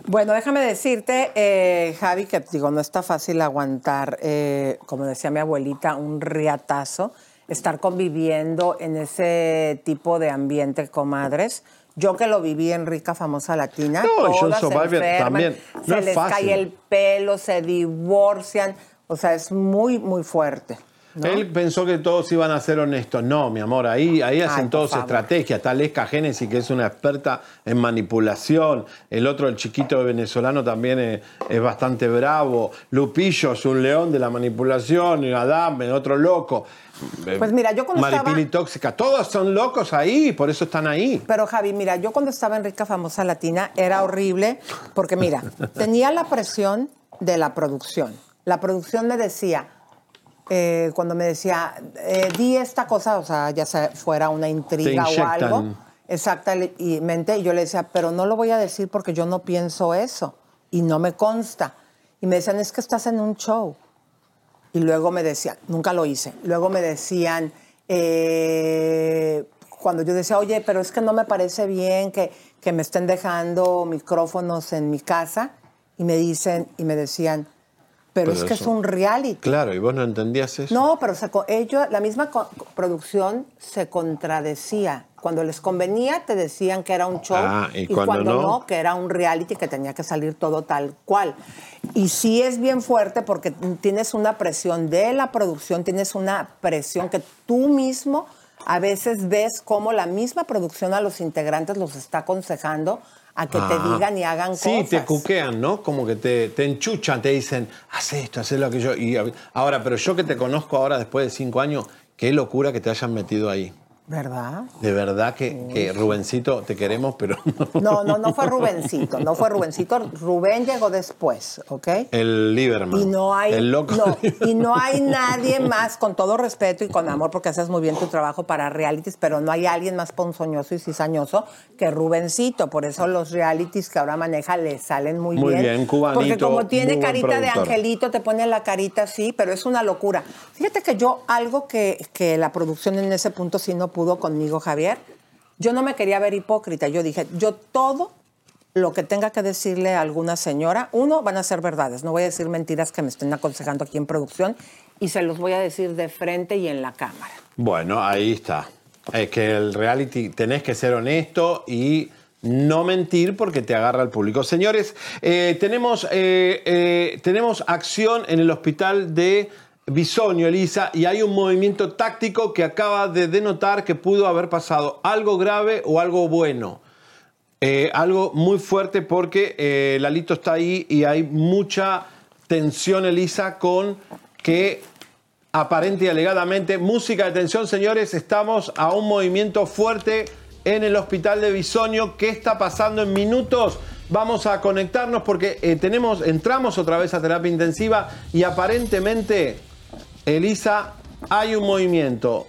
Bueno, déjame decirte, eh, Javi, que digo, no está fácil aguantar, eh, como decía mi abuelita, un riatazo, estar conviviendo en ese tipo de ambiente, comadres. Yo que lo viví en Rica Famosa Latina, No, y John todas se enferman, también. No se es les fácil. cae el pelo, se divorcian, o sea, es muy, muy fuerte. ¿no? Él pensó que todos iban a ser honestos. No, mi amor, ahí, ahí hacen todos favor. estrategias. Está Lesca Génesis, que es una experta en manipulación. El otro, el chiquito venezolano, también es, es bastante bravo. Lupillo es un león de la manipulación. Y Adame, otro loco. Pues mira, yo cuando Maripili estaba- tóxica. Todos son locos ahí, por eso están ahí. Pero Javi, mira, yo cuando estaba en Rica Famosa Latina era horrible porque mira, <laughs> tenía la presión de la producción. La producción me decía, eh, cuando me decía, eh, di esta cosa, o sea, ya sea fuera una intriga o algo, exactamente, y yo le decía, pero no lo voy a decir porque yo no pienso eso y no me consta. Y me decían, es que estás en un show. Y luego me decían, nunca lo hice, luego me decían, eh, cuando yo decía, oye, pero es que no me parece bien que, que me estén dejando micrófonos en mi casa, y me dicen, y me decían, pero, Pero es que es un reality. Claro, y vos no entendías eso. No, pero se ellos, la misma co- producción se contradecía. Cuando les convenía, te decían que era un show. Ah, y cuando cuando no- no, que era un reality que tenía que salir todo tal cual. Y sí es bien fuerte porque tienes una presión de la producción, tienes una presión que tú mismo a veces ves cómo la misma producción a los integrantes los está aconsejando a que te Ah. digan y hagan Sí, cosas. te cuquean, ¿no? Como que te, te enchuchan, te dicen, haz esto, haz lo que yo. Y ahora, pero yo que te conozco ahora después de cinco años, qué locura que te hayan metido ahí. ¿Verdad? De verdad que, que Rubencito, te queremos, pero <laughs> no. No, no, no fue Rubencito, no fue Rubencito. Rubén llegó después, ¿ok? El Lieberman. Y no hay, El loco. no, <laughs> y no hay nadie más, con todo respeto y con amor, porque haces muy bien tu trabajo para realities, pero no hay alguien más ponzoñoso y cizañoso que Rubencito. Por eso los realities que ahora maneja le salen muy, Muy bien. bien, cubanito, Porque como tiene carita de angelito, te pone la carita así, pero es una locura. Fíjate que yo, algo que, que la producción en ese punto sí no pudo conmigo, Javier, yo no me quería ver hipócrita. Yo dije, yo todo lo que tenga que decirle a alguna señora, uno, van a ser verdades. No voy a decir mentiras que me estén aconsejando aquí en producción y se los voy a decir de frente y en la cámara. Bueno, ahí está. Es que el reality tenés que ser honesto y no mentir porque te agarra el público. Señores, eh, tenemos, eh, eh, tenemos acción en el hospital de Bisonio, Elisa, y hay un movimiento táctico que acaba de denotar que pudo haber pasado algo grave o algo bueno. Eh, algo muy fuerte porque eh, Lalito está ahí y hay mucha tensión, Elisa, con que aparente y alegadamente, música de tensión, señores, estamos a un movimiento fuerte en el hospital de Bisonio. ¿Qué está pasando en minutos? Vamos a conectarnos porque eh, tenemos, entramos otra vez a terapia intensiva y aparentemente, Elisa, hay un movimiento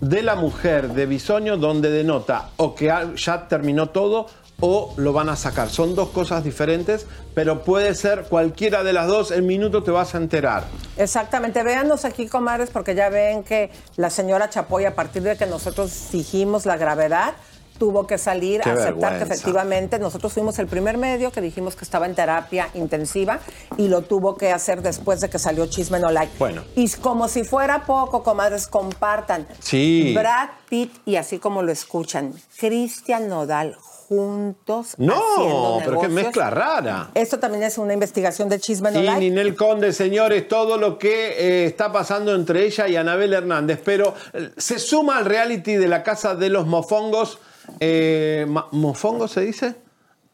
de la mujer de Bisonio donde denota o que ya terminó todo o lo van a sacar. Son dos cosas diferentes, pero puede ser cualquiera de las dos. En minutos te vas a enterar. Exactamente, véanos aquí, comadres, porque ya ven que la señora Chapoy, a partir de que nosotros dijimos la gravedad, tuvo que salir Qué a aceptar que efectivamente nosotros fuimos el primer medio que dijimos que estaba en terapia intensiva y lo tuvo que hacer después de que salió Chisme No Like. Bueno. Y como si fuera poco, comadres, compartan. Sí. Brad Pitt y así como lo escuchan, Cristian Nodal juntos No, haciendo pero qué mezcla rara. Esto también es una investigación de Chisme No Sí, Like. Ninel Conde, señores, todo lo que eh, está pasando entre ella y Anabel Hernández. Pero eh, se suma al reality de la Casa de los Mofongos. Eh, ¿Mofongos se dice?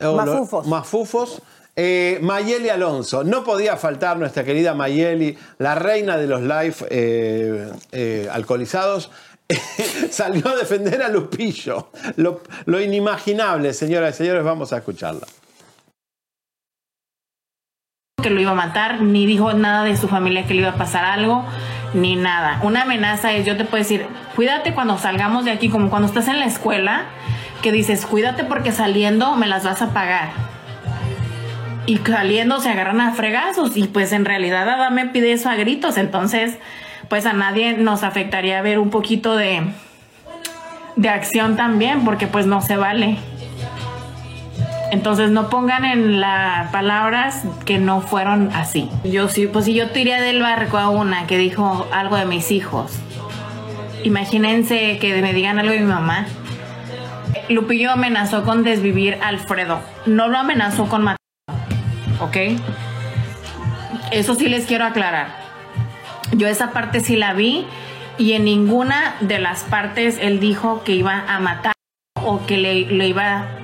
O lo- Mafufos. Mafufos. Eh, Mayeli Alonso. No podía faltar nuestra querida Mayeli, la reina de los live eh, alcoholizados. <laughs> Salió a defender a Lupillo. Lo, lo inimaginable, señoras y señores, vamos a escucharla. Que lo iba a matar, ni dijo nada de su familia que le iba a pasar algo, ni nada. Una amenaza es, yo te puedo decir, cuídate cuando salgamos de aquí, como cuando estás en la escuela, que dices, cuídate porque saliendo me las vas a pagar. Y saliendo se agarran a fregazos y pues en realidad Adame pide eso a gritos, entonces pues a nadie nos afectaría ver un poquito de, de acción también, porque pues no se vale. Entonces no pongan en las palabras que no fueron así. Yo sí, pues si yo tiré del barco a una que dijo algo de mis hijos, imagínense que me digan algo de mi mamá. Lupillo amenazó con desvivir a Alfredo. No lo amenazó con matar. ¿Ok? Eso sí les quiero aclarar. Yo esa parte sí la vi y en ninguna de las partes él dijo que iba a matar o que le, lo iba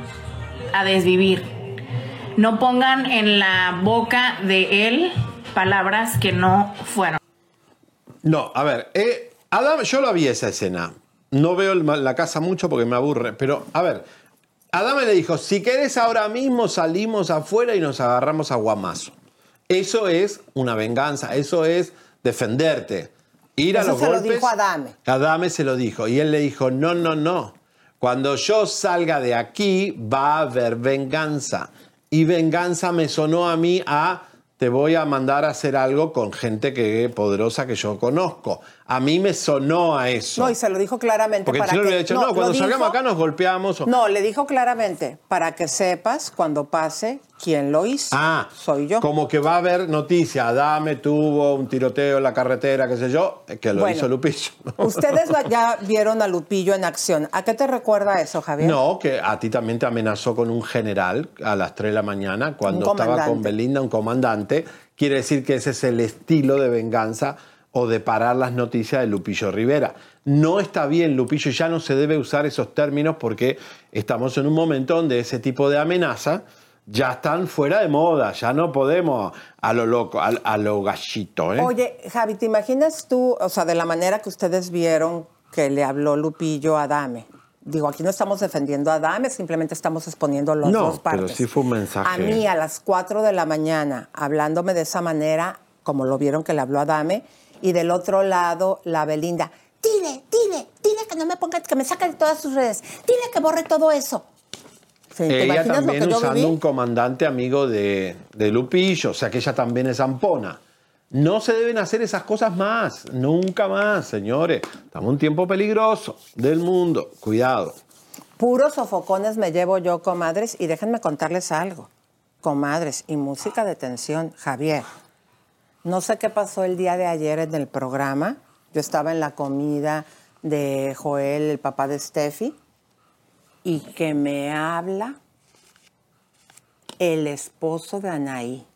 a desvivir. No pongan en la boca de él palabras que no fueron. No, a ver, eh, Adam, yo lo vi esa escena. No veo el- la casa mucho porque me aburre, pero a ver, Adame le dijo, si querés ahora mismo salimos afuera y nos agarramos a guamazo. Eso es una venganza, eso es defenderte. Ir a Eso los se lo golpes. dijo Adame. Adame se lo dijo y él le dijo, no, no, no. Cuando yo salga de aquí va a haber venganza. Y venganza me sonó a mí a te voy a mandar a hacer algo con gente que poderosa que yo conozco. A mí me sonó a eso. No, y se lo dijo claramente. Porque para le que- hubiera dicho, no, cuando dijo- salgamos acá nos golpeamos. o- No, le dijo claramente, para que sepas cuando pase quién lo hizo. Ah, soy yo. Como que va a haber noticia. Adame tuvo un tiroteo en la carretera, qué sé yo, que lo Bueno. hizo Lupillo. <laughs> Ustedes ya vieron a Lupillo en acción. ¿A qué te recuerda eso, Javier? No, que a ti también te amenazó con un general a las 3 de la mañana cuando estaba con. Belinda, un comandante. Quiere decir que ese es el estilo de venganza o de parar las noticias de Lupillo Rivera. No está bien, Lupillo, ya no se debe usar esos términos porque estamos en un momento donde ese tipo de amenaza ya están fuera de moda, ya no podemos a lo loco, a, a lo gallito. ¿eh? Oye, Javi, ¿te imaginas tú, o sea, de la manera que ustedes vieron que le habló Lupillo a Dame? Digo, aquí no estamos defendiendo a Dame, simplemente estamos exponiendo las no, dos partes. pero sí fue un mensaje. A mí, a las 4 de la mañana, hablándome de esa manera, como lo vieron que le habló a Dame, y del otro lado, la Belinda, dile, dile, dile que no me ponga, que me saque de todas sus redes, dile que borre todo eso. Sí, ¿Te ella lo también que usando un comandante amigo de, de Lupillo, o sea que ella también es zampona. No se deben hacer esas cosas más, nunca más, señores. Estamos en un tiempo peligroso del mundo. Cuidado. Puros sofocones me llevo yo, comadres, y déjenme contarles algo. Comadres, y música de tensión, Javier. No sé qué pasó el día de ayer en el programa. Yo estaba en la comida de Joel, el papá de Steffi, y que me habla el esposo de Anaí.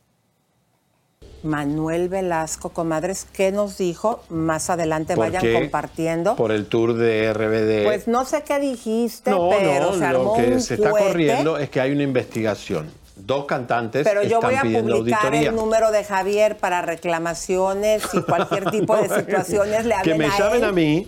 Manuel Velasco, comadres, ¿qué nos dijo? Más adelante ¿Por vayan qué? compartiendo. Por el tour de RBD. Pues no sé qué dijiste, no, pero no, se armó lo que un se está corriendo es que hay una investigación. Dos cantantes Pero yo están voy a pidiendo publicar auditoría. el número de Javier para reclamaciones y cualquier <laughs> tipo de situaciones le que me a llamen él. a mí.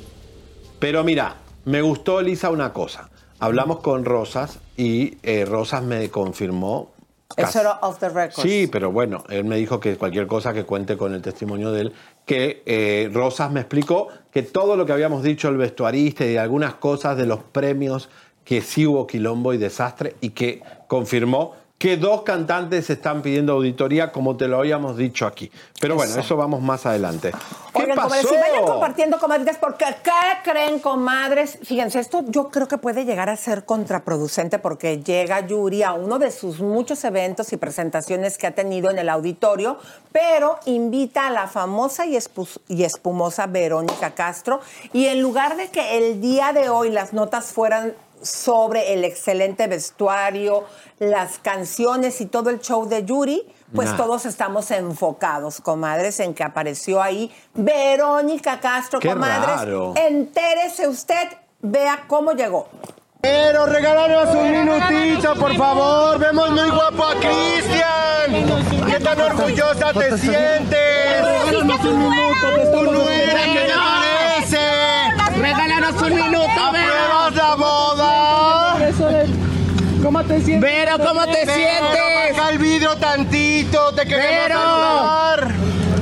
Pero mira, me gustó, Elisa, una cosa. Hablamos con Rosas y eh, Rosas me confirmó. Eso era off the record. Sí, pero bueno, él me dijo que cualquier cosa que cuente con el testimonio de él, que eh, Rosas me explicó que todo lo que habíamos dicho el vestuarista y algunas cosas de los premios, que sí hubo quilombo y desastre y que confirmó que dos cantantes están pidiendo auditoría como te lo habíamos dicho aquí. Pero bueno, Eso. eso vamos más adelante. ¿Qué Oigan, comadres, pasó? si vayan compartiendo, comadres, porque ¿qué creen, comadres? Fíjense, esto yo creo que puede llegar a ser contraproducente porque llega Yuri a uno de sus muchos eventos y presentaciones que ha tenido en el auditorio, pero invita a la famosa y espumosa Verónica Castro y en lugar de que el día de hoy las notas fueran sobre el excelente vestuario, las canciones y todo el show de Yuri, pues Nah. todos estamos enfocados, comadres, en que apareció ahí Verónica Castro, Qué comadres. raro. Entérese usted, vea cómo llegó. Pero regálanos un minutito, por favor. Vemos muy guapo a Cristian. ¿Qué tan orgullosa te sientes? Regálanos un nuera, ¿qué te Regálanos un minuto, ¿Apruebas la boda? ¿Cómo te sientes? Vero, ¿cómo te Vero, sientes? baja el vidrio tantito, te queremos Vero. saludar.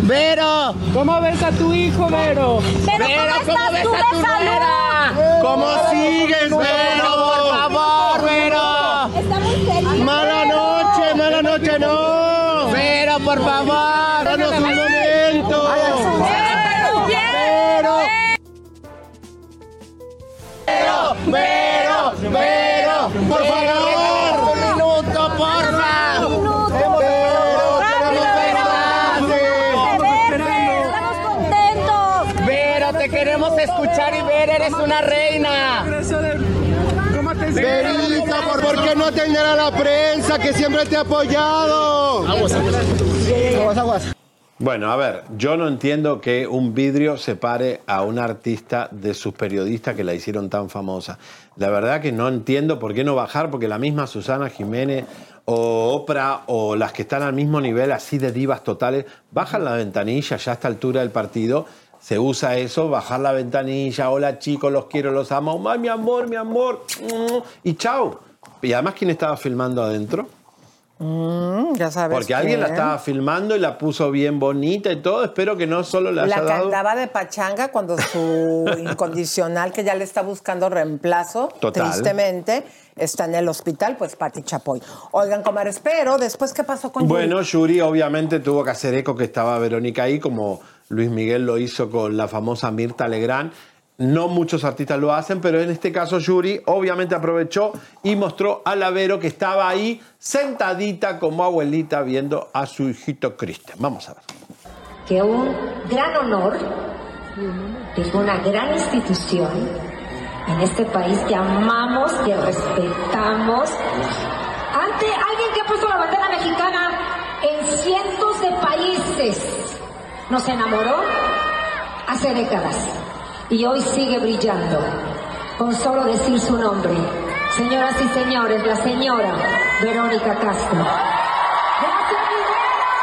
Vero. ¿Cómo ves a tu hijo, Vero? Vero, ¿cómo ves a tu nuera? ¿Cómo sigues, Vero? por favor, Vero. Está muy serio. Mala noche, mala noche, no. Vero, por favor. Danos un Vero, Vero, Vero, por favor. Un minuto, porfa. Estamos contentos. Vero, te queremos escuchar y ver, eres una reina. Verita, ¿por, por qué no atender a la prensa que siempre te ha apoyado? Aguas, aguas. Aguas, Bueno, a ver, yo no entiendo que un vidrio separe a un artista de sus periodistas que la hicieron tan famosa. La verdad que no entiendo por qué no bajar, porque la misma Susana Jiménez o Oprah o las que están al mismo nivel así de divas totales, bajan la ventanilla ya a esta altura del partido. Se usa eso, bajar la ventanilla, hola chicos, los quiero, los amo, mi amor, mi amor, y chao. Y además, ¿quién estaba filmando adentro? Mm, ya sabes. Porque alguien la estaba filmando y la puso bien bonita y todo. Espero que no solo haya La dado. cantaba de pachanga cuando su <laughs> incondicional, que ya le está buscando reemplazo, Total. tristemente, está en el hospital, pues Pati Chapoy. Oigan, comadres, pero después, ¿qué pasó con Yuri? Bueno, Yuri obviamente tuvo que hacer eco que estaba Verónica ahí, como Luis Miguel lo hizo con la famosa Mirta Legrand. No muchos artistas lo hacen, pero en este caso Yuri obviamente aprovechó y mostró a la Vero que estaba ahí sentadita como abuelita viendo a su hijito Cristian. Vamos a ver. que un gran honor de una gran institución en este país que amamos, que respetamos, ante alguien que ha puesto la bandera mexicana en cientos de países. Nos enamoró hace décadas y hoy sigue brillando con solo decir su nombre. Señoras y señores, la señora Verónica Castro. ¡Gracias, Rivero!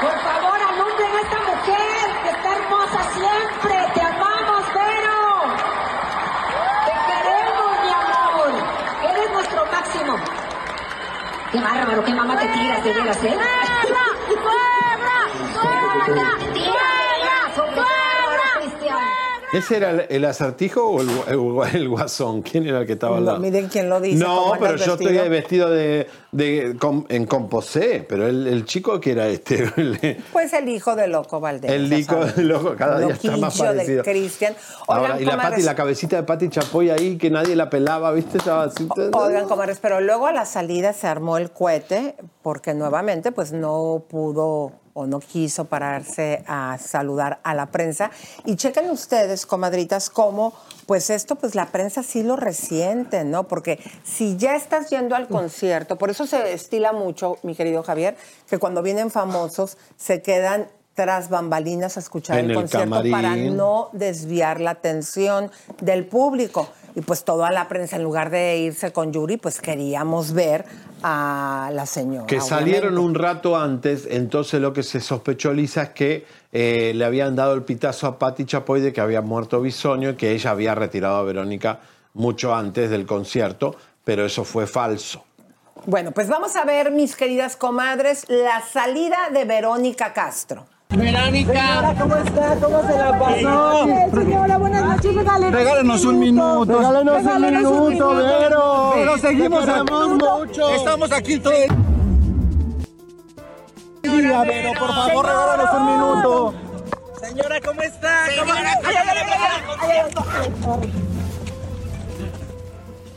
Por favor, alumbren a esta mujer que está hermosa siempre. Te amamos, Vero. Te queremos, mi amor. Eres nuestro máximo. Qué bárbaro, qué mamá te tiras, de veras, ¿eh? ¿Ese era el, el acertijo o el, gu- el- el guasón? ¿Quién era el que estaba al No, lado? miren quién lo dice. No, pero yo vestido. estoy vestido de, de- com- en composé, pero el, el chico que era este, <laughs> Pues el hijo de Loco Valdés. el lico, sabes. loco, cada día está más Loquillo de parecido. Cristian. Ahora, y la, Pati, la cabecita de Pati Chapoy ahí, que nadie la pelaba, ¿viste? Estaba así. Oigan, comadres, pero luego a la salida se armó el cohete porque nuevamente pues no pudo o no quiso pararse a saludar a la prensa. Y chequen ustedes, comadritas, cómo pues esto pues la prensa sí lo resiente, ¿no? Porque si ya estás yendo al concierto, por eso se estila mucho, mi querido Javier, que cuando vienen famosos se quedan tras bambalinas a escuchar En el el concierto camarín. para no desviar la atención del público. Y pues toda la prensa, en lugar de irse con Yuri, pues queríamos ver a la señora. Que salieron obviamente. un rato antes, entonces lo que se sospechó Lisa es que eh, le habían dado el pitazo a Patti Chapoy de que había muerto Bisonio y que ella había retirado a Verónica mucho antes del concierto, pero eso fue falso. Bueno, pues vamos a ver, mis queridas comadres, la salida de Verónica Castro. Verónica. ¿cómo está? ¿Cómo se la pasó? Señora, buenas noches, regálenos. Regálenos un minuto. Regálenos un Regálenos un minuto, minuto. Vero. Pero seguimos queremos mucho. Estamos aquí todo el Día, Vero, por favor, regálanos un minuto. Señora, ¿cómo está? ¿Cómo... Ay,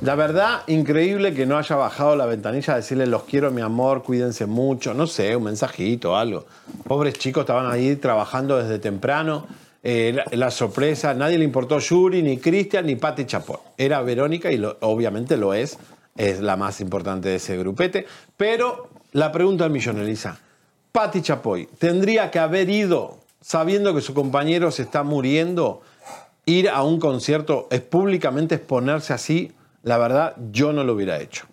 La verdad, increíble que no haya bajado la ventanilla a decirle los quiero, mi amor, cuídense mucho, no sé, un mensajito, algo. Pobres chicos estaban ahí trabajando desde temprano. Eh, la, sorpresa, nadie le importó Yuri, ni Cristian, ni Pati Chapoy. Era Verónica y obviamente lo es, es la más importante de ese grupete. Pero la pregunta del millón, Elisa. Chapoy, ¿tendría que haber ido sabiendo que su compañero se está muriendo? Ir a un concierto, es públicamente exponerse así, la verdad, yo no lo hubiera hecho.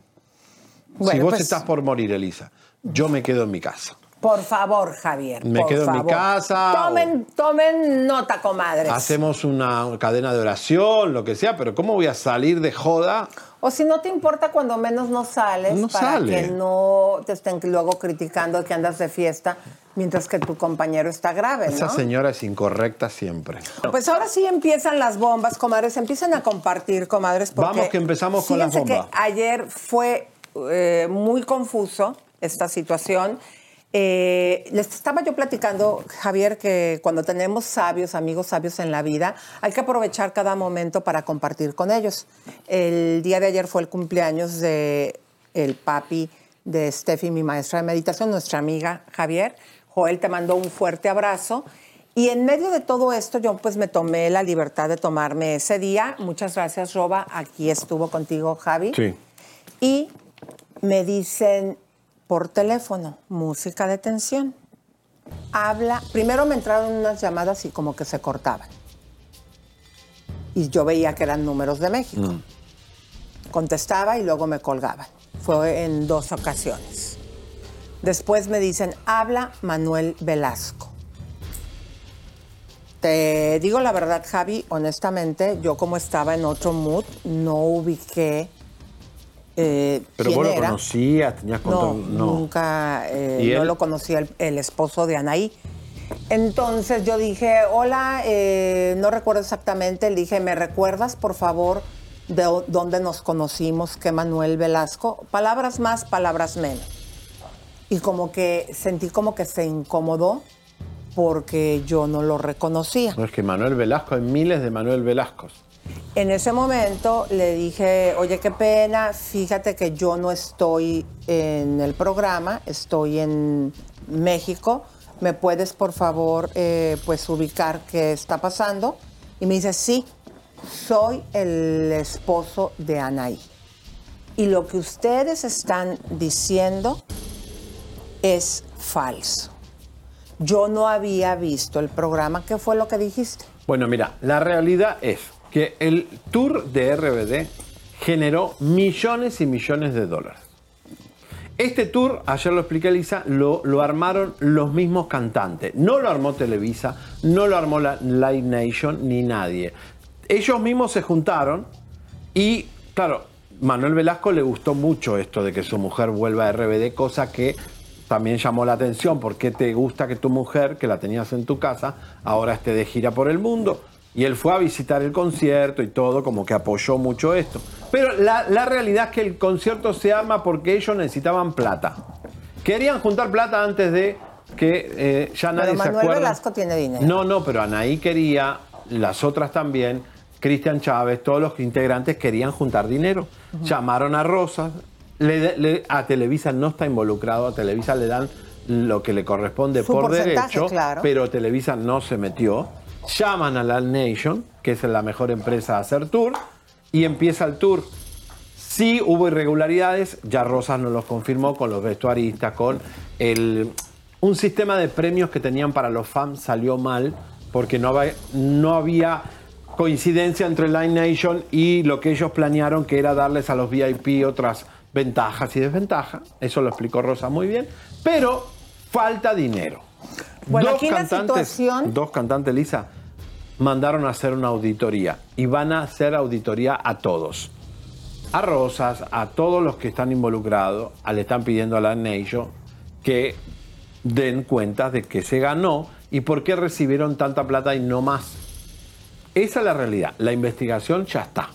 si vos pues- estás por morir, Elisa, yo me quedo en mi casa. Por favor, Javier. Me por quedo en mi favor. casa o- Tomen, tomen nota, comadres. Hacemos una cadena de oración, lo que sea, pero ¿cómo voy a salir de joda? O si no te importa, cuando menos no sales, No para sale. que no te estén luego criticando que andas de fiesta mientras que tu compañero está grave, ¿no? Esa señora es incorrecta siempre. Pues ahora sí empiezan las bombas, comadres. Empiezan a compartir, comadres. Porque Vamos que empezamos con las bombas. que ayer fue eh, muy confuso esta situación. Eh, les estaba yo platicando, Javier, que cuando tenemos sabios, amigos sabios en la vida, hay que aprovechar cada momento para compartir con ellos. El día de ayer fue el cumpleaños de el papi de Steffi, mi maestra de meditación, nuestra amiga Javier. Joel te mandó un fuerte abrazo. Y en medio de todo esto, yo pues me tomé la libertad de tomarme ese día. Muchas gracias, Roba. Aquí estuvo contigo, Javi. Sí. Y me dicen por teléfono, música de tensión. Habla. Primero me entraron unas llamadas y como que se cortaban. Y yo veía que eran números de México. Mm. Contestaba y luego me colgaban. Fue en dos ocasiones. Después me dicen, habla Manuel Velasco. Te digo la verdad, Javi, honestamente, yo como estaba en otro mood, no ubiqué eh, Pero vos lo conocías, tenías No, contacto. nunca, eh, ¿Y no lo conocía el, el esposo de Anaí. Entonces yo dije, hola, eh, no recuerdo exactamente, le dije, ¿me recuerdas, por favor, de dónde nos conocimos, que Manuel Velasco? Palabras más, palabras menos. Y como que sentí como que se incomodó porque yo no lo reconocía. No es que Manuel Velasco, hay miles de Manuel Velascos. En ese momento le dije, oye, qué pena, fíjate que yo no estoy en el programa, estoy en México, ¿me puedes por favor eh, pues ubicar qué está pasando? Y me dice, sí, soy el esposo de Anaí. Y lo que ustedes están diciendo es falso. Yo no había visto el programa, ¿qué fue lo que dijiste? Bueno, mira, la realidad es que el tour de RBD generó millones y millones de dólares. Este tour, ayer lo expliqué Lisa, lo, lo armaron los mismos cantantes. No lo armó Televisa, no lo armó la Live Nation ni nadie. Ellos mismos se juntaron y, claro, Manuel Velasco le gustó mucho esto de que su mujer vuelva a RBD, cosa que también llamó la atención. porque te gusta que tu mujer, que la tenías en tu casa, ahora esté de gira por el mundo? Y él fue a visitar el concierto y todo, como que apoyó mucho esto. Pero la, la realidad es que el concierto se arma porque ellos necesitaban plata. Querían juntar plata antes de que eh, ya nadie Pero se Manuel acuerda. Velasco tiene dinero. No, no, pero Anaí quería, las otras también, Cristian Chávez, todos los integrantes querían juntar dinero. Llamaron a Rosas, le- le- a Televisa no está involucrado, a Televisa le dan lo que le corresponde Su por derecho, claro. pero Televisa no se metió. Llaman a la Nation, que es la mejor empresa a hacer tour, y empieza el tour. Sí hubo irregularidades, ya Rosas nos los confirmó con los vestuaristas, con el, un sistema de premios que tenían para los fans salió mal porque no había, no había coincidencia entre Line Nation y lo que ellos planearon que era darles a los VIP otras ventajas y desventajas. Eso lo explicó Rosa muy bien, pero falta dinero. Bueno, aquí la Dos cantantes, Lisa, mandaron a hacer una auditoría y van a hacer auditoría a todos. A Rosas, a todos los que están involucrados, a- le están pidiendo a la Nation que den cuenta de que se ganó y por qué recibieron tanta plata y no más. Esa es la realidad. La investigación ya está.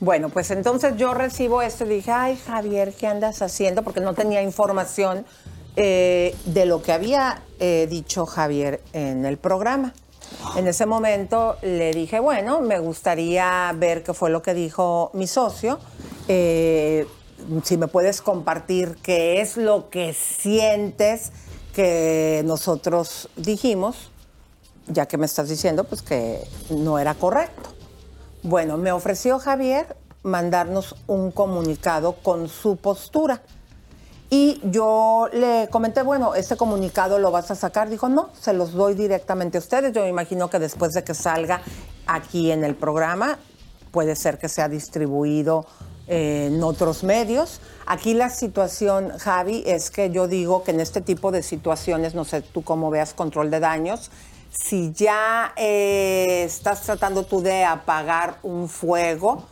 Bueno, pues entonces yo recibo esto y dije, ay Javier, ¿qué andas haciendo? Porque no tenía información eh, de lo que había eh, dicho Javier en el programa. En ese momento le dije, bueno, me gustaría ver qué fue lo que dijo mi socio. Eh, si me puedes compartir qué es lo que sientes que nosotros dijimos, ya que me estás diciendo pues que no era correcto. Bueno, me ofreció Javier mandarnos un comunicado con su postura. Y yo le comenté, bueno, este comunicado lo vas a sacar. Dijo, no, se los doy directamente a ustedes. Yo me imagino que después de que salga aquí en el programa, puede ser que sea distribuido eh, en otros medios. Aquí la situación, Javi, es que yo digo que en este tipo de situaciones, no sé tú cómo veas control de daños, si ya eh, estás tratando tú de apagar un fuego,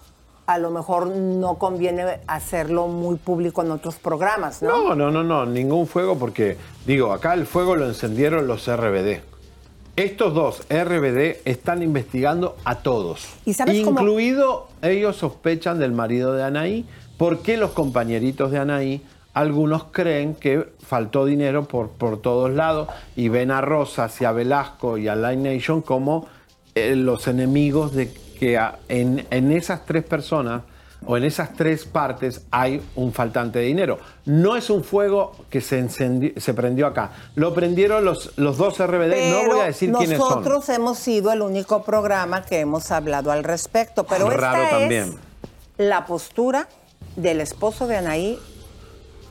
a lo mejor no conviene hacerlo muy público en otros programas, ¿no? No, no, no, no, ningún fuego porque, digo, acá el fuego lo encendieron los RBD. Estos dos RBD están investigando a todos. ¿Y sabes cómo- Incluido ellos sospechan del marido de Anaí. ¿Por qué los compañeritos de Anaí, algunos creen que faltó dinero por, por todos lados y ven a Rosas y a Velasco y a Line Nation como eh, los enemigos de que en, en esas tres personas o en esas tres partes hay un faltante de dinero. No es un fuego que se, encendió- se prendió acá. Lo prendieron los, los dos RBD. no voy a decir quiénes son. nosotros hemos sido el único programa que hemos hablado al respecto, pero Raro esta también. es la postura del esposo de Anaí,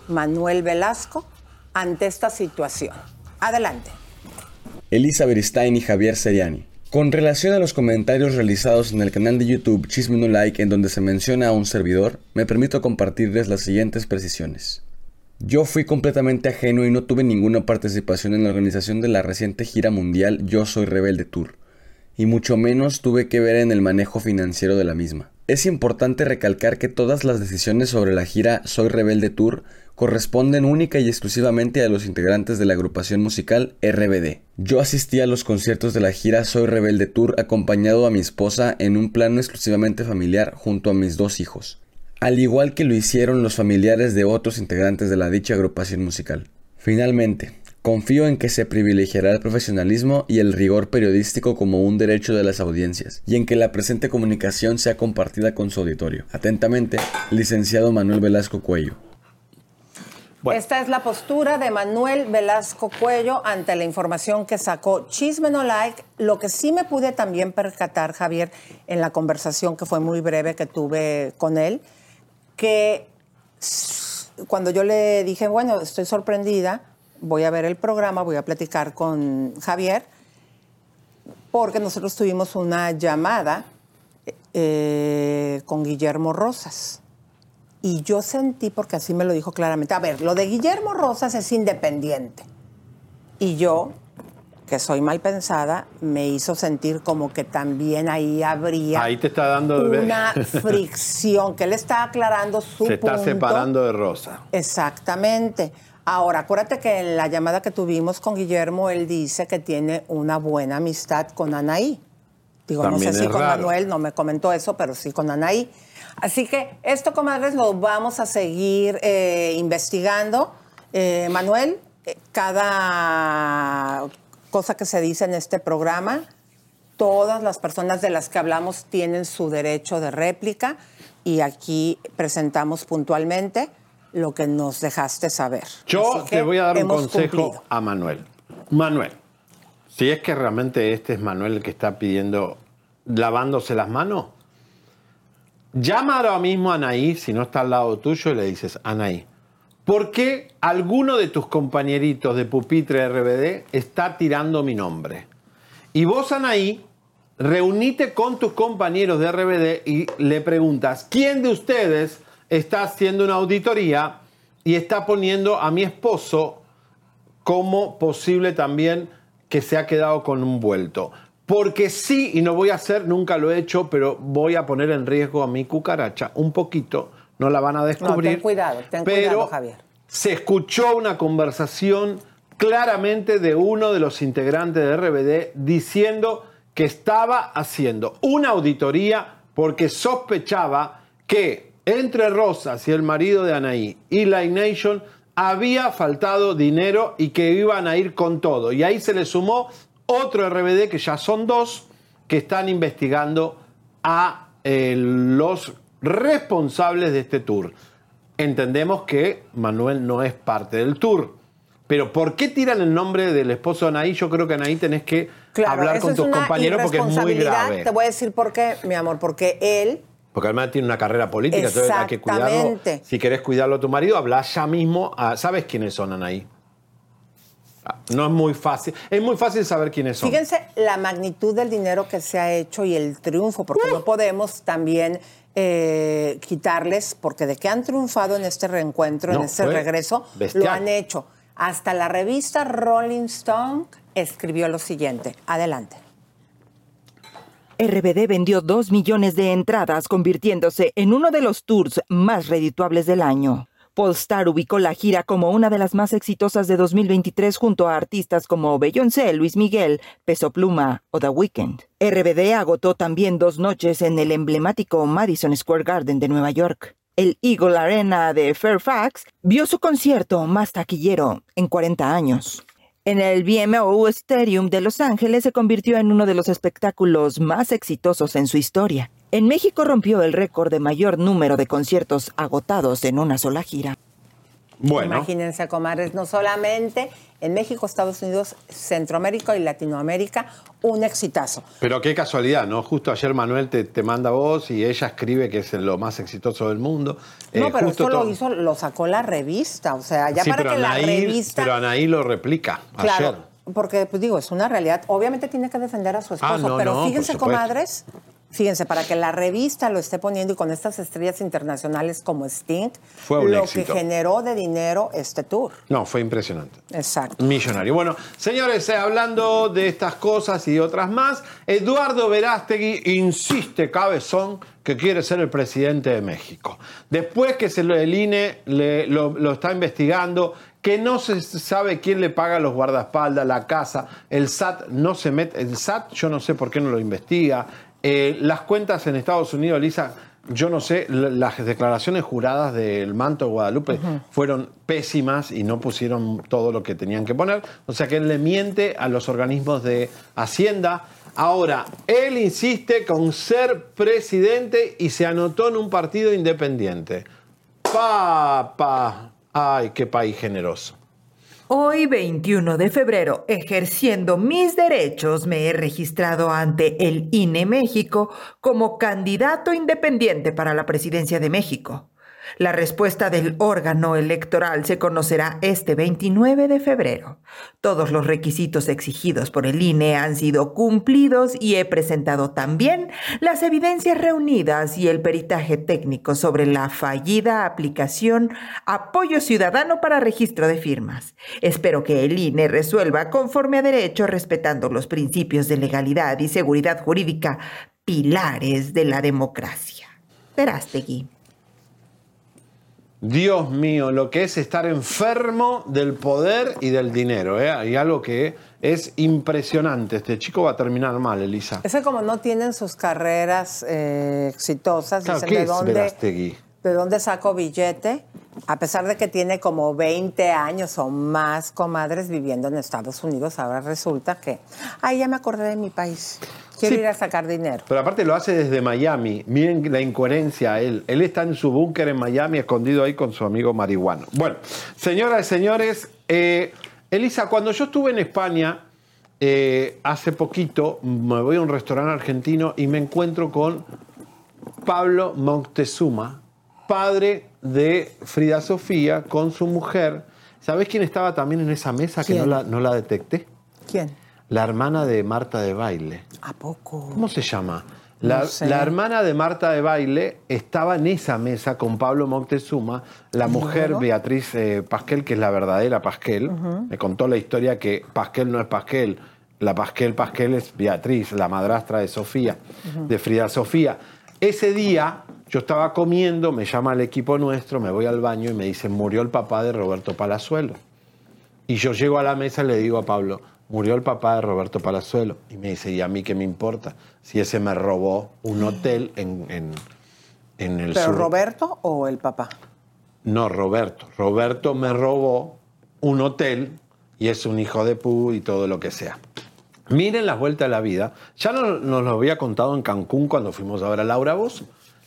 Manuel Velasco, ante esta situación. Adelante. Elizabeth Stein y Javier Seriani. Con relación a los comentarios realizados en el canal de YouTube Chisme No Like en donde se menciona a un servidor, me permito compartirles las siguientes precisiones. Yo fui completamente ajeno y no tuve ninguna participación en la organización de la reciente gira mundial Yo Soy Rebelde Tour, y mucho menos tuve que ver en el manejo financiero de la misma. Es importante recalcar que todas las decisiones sobre la gira Soy Rebelde Tour corresponden única y exclusivamente a los integrantes de la agrupación musical RBD. Yo asistí a los conciertos de la gira Soy Rebelde Tour acompañado a mi esposa en un plano exclusivamente familiar junto a mis dos hijos, al igual que lo hicieron los familiares de otros integrantes de la dicha agrupación musical. Finalmente, confío en que se privilegiará el profesionalismo y el rigor periodístico como un derecho de las audiencias, y en que la presente comunicación sea compartida con su auditorio. Atentamente, licenciado Manuel Velasco Cuello. Esta es la postura de Manuel Velasco Cuello ante la información que sacó Chisme No Like. Lo que sí me pude también percatar, Javier, en la conversación que fue muy breve que tuve con él, que cuando yo le dije, bueno, estoy sorprendida, voy a ver el programa, voy a platicar con Javier, porque nosotros tuvimos una llamada eh, con Guillermo Rosas. Y yo sentí, porque así me lo dijo claramente, a ver, lo de Guillermo Rosas es independiente. Y yo, que soy mal pensada, me hizo sentir como que también ahí habría Ahí te está dando una <laughs> fricción, que él está aclarando su Se está punto. separando de Rosa. Exactamente. Ahora, acuérdate que en la llamada que tuvimos con Guillermo, él dice que tiene una buena amistad con Anaí. Digo, También no sé si con raro. Manuel, no me comentó eso, pero sí con Anaí. Así que esto, comadres, lo vamos a seguir eh, investigando. Eh, Manuel, eh, cada cosa que se dice en este programa, todas las personas de las que hablamos tienen su derecho de réplica y aquí presentamos puntualmente lo que nos dejaste saber. Yo te voy a dar un consejo cumplido. a Manuel. Manuel, si es que realmente este es Manuel el que está pidiendo lavándose las manos, llama ahora mismo a Anaí, si no está al lado tuyo, y le dices, Anaí, ¿por qué alguno de tus compañeritos de pupitre RBD está tirando mi nombre? Y vos, Anaí, reunite con tus compañeros de RBD y le preguntas, ¿quién de ustedes está haciendo una auditoría y está poniendo a mi esposo como posible también que se ha quedado con un vuelto? Porque sí, y no voy a hacer, nunca lo he hecho, pero voy a poner en riesgo a mi cucaracha un poquito, no la van a No, descubrir. ten cuidado, ten pero cuidado, Javier. se escuchó una conversación claramente de uno de los integrantes de RBD diciendo que estaba haciendo una auditoría porque sospechaba que entre Rosas y el marido de Anaí y Live Nation había faltado dinero y que iban a ir con todo. Y ahí se le sumó otro RBD, que ya son dos, que están investigando a eh, los responsables de este tour. Entendemos que Manuel no es parte del tour. Pero ¿por qué tiran el nombre del esposo de Anaí? Yo creo que Anaí tenés que Claro, hablar con tus compañeros porque es muy grave. Te voy a decir por qué, mi amor, porque él Porque además tiene una carrera política, entonces hay que cuidarlo. Si querés cuidarlo a tu marido, habla ya mismo. a- ¿Sabes quiénes son Anaí? No es muy fácil. Es muy fácil saber quiénes son. Fíjense la magnitud del dinero que se ha hecho y el triunfo, porque no podemos también eh, quitarles, porque de que han triunfado en este reencuentro, No, en este regreso, bestial. lo han hecho. Hasta la revista Rolling Stone escribió lo siguiente. Adelante. RBD vendió 2 millones de entradas, convirtiéndose en uno de los tours más redituables del año. Polestar ubicó la gira como una de las más exitosas de 2023 junto a artistas como Beyoncé, Luis Miguel, Peso Pluma o The Weeknd. RBD agotó también dos noches en el emblemático Madison Square Garden de Nueva York. El Eagle Arena de Fairfax vio su concierto más taquillero en 40 años. En el BMO Stadium de Los Ángeles se convirtió en uno de los espectáculos más exitosos en su historia. En México rompió el récord de mayor número de conciertos agotados en una sola gira. Bueno. Imagínense, comadres, no solamente en México, Estados Unidos, Centroamérica y Latinoamérica, un exitazo. Pero qué casualidad, ¿no? Justo ayer Manuel te, te manda a vos y ella escribe que es lo más exitoso del mundo. No, Eh, pero justo esto lo hizo, lo sacó la revista, o sea, ya Sí, para que la revista... Pero Anaí lo replica Claro, ayer. porque pues digo, es una realidad. Obviamente tiene que defender a su esposo, Ah, no, pero no, fíjense, comadres, fíjense, para que la revista lo esté poniendo y con estas estrellas internacionales como Sting, Fue un lo éxito. que generó de dinero este tour. No, fue impresionante. Exacto. Millonario. Bueno, señores, eh, hablando de estas cosas y de otras más, Eduardo Verástegui insiste, cabezón, que quiere ser el presidente de México. Después que se lo- el INE le- lo, lo está investigando, que no se sabe quién le paga los guardaespaldas, la casa, el SAT no se mete, el SAT yo no sé por qué no lo investiga, Eh, las cuentas en Estados Unidos, Lisa, yo no sé, las declaraciones juradas del manto de Guadalupe fueron pésimas y no pusieron todo lo que tenían que poner. O sea que él le miente a los organismos de Hacienda. Ahora, él insiste con ser presidente y se anotó en un partido independiente. Papá, ay, qué país generoso. Hoy, 21 de febrero, ejerciendo mis derechos, me he registrado ante el INE México como candidato independiente para la presidencia de México. La respuesta del órgano electoral se conocerá este 29 de febrero. Todos los requisitos exigidos por el INE han sido cumplidos y he presentado también las evidencias reunidas y el peritaje técnico sobre la fallida aplicación Apoyo Ciudadano para Registro de Firmas. Espero que el INE resuelva conforme a derecho respetando los principios de legalidad y seguridad jurídica, pilares de la democracia. Verástegui. Dios mío, lo que es estar enfermo del poder y del dinero. ¿eh? Hay algo que es impresionante. Este chico va a terminar mal, Elisa. Es que como no tienen sus carreras eh, exitosas, Claro, ¿qué de es dónde, Verástegui? De dónde saco billete, a pesar de que tiene como 20 años o más comadres viviendo en Estados Unidos, ahora resulta que, ay, ya me acordé de mi país, quiero Sí. ir a sacar dinero. Pero aparte lo hace desde Miami. Miren la incoherencia él. Él está en su búnker en Miami, escondido ahí con su amigo marihuano. Bueno, señoras y señores, eh, Elisa, cuando yo estuve en España eh, hace poquito, me voy a un restaurante argentino y me encuentro con Pablo Moctezuma, padre de Frida Sofía, con su mujer. ¿Sabés quién estaba también en esa mesa que no la, no la detecté? ¿Quién? La hermana de Marta de Baile. ¿A poco? ¿Cómo se llama? La, No sé. la hermana de Marta de Baile estaba en esa mesa con Pablo Moctezuma, la mujer luego? Beatriz eh, Pasquel, que es la verdadera Pasquel. Me contó la historia que Pasquel no es Pasquel, la Pasquel Pasquel es Beatriz, la madrastra de Sofía, de Frida Sofía. Ese día yo estaba comiendo, me llama el equipo nuestro, me voy al baño y me dicen, murió el papá de Roberto Palazuelo. Y yo llego a la mesa y le digo a Pablo, murió el papá de Roberto Palazuelo. Y me dice, ¿y a mí qué me importa? Si ese me robó un hotel en, en, en el ¿Pero sur. Roberto o el papá? No, Roberto. Roberto me robó un hotel y es un hijo de pu y todo lo que sea. Miren las vueltas de la vida. Ya no- nos lo había contado en Cancún cuando fuimos a a Laura Voz,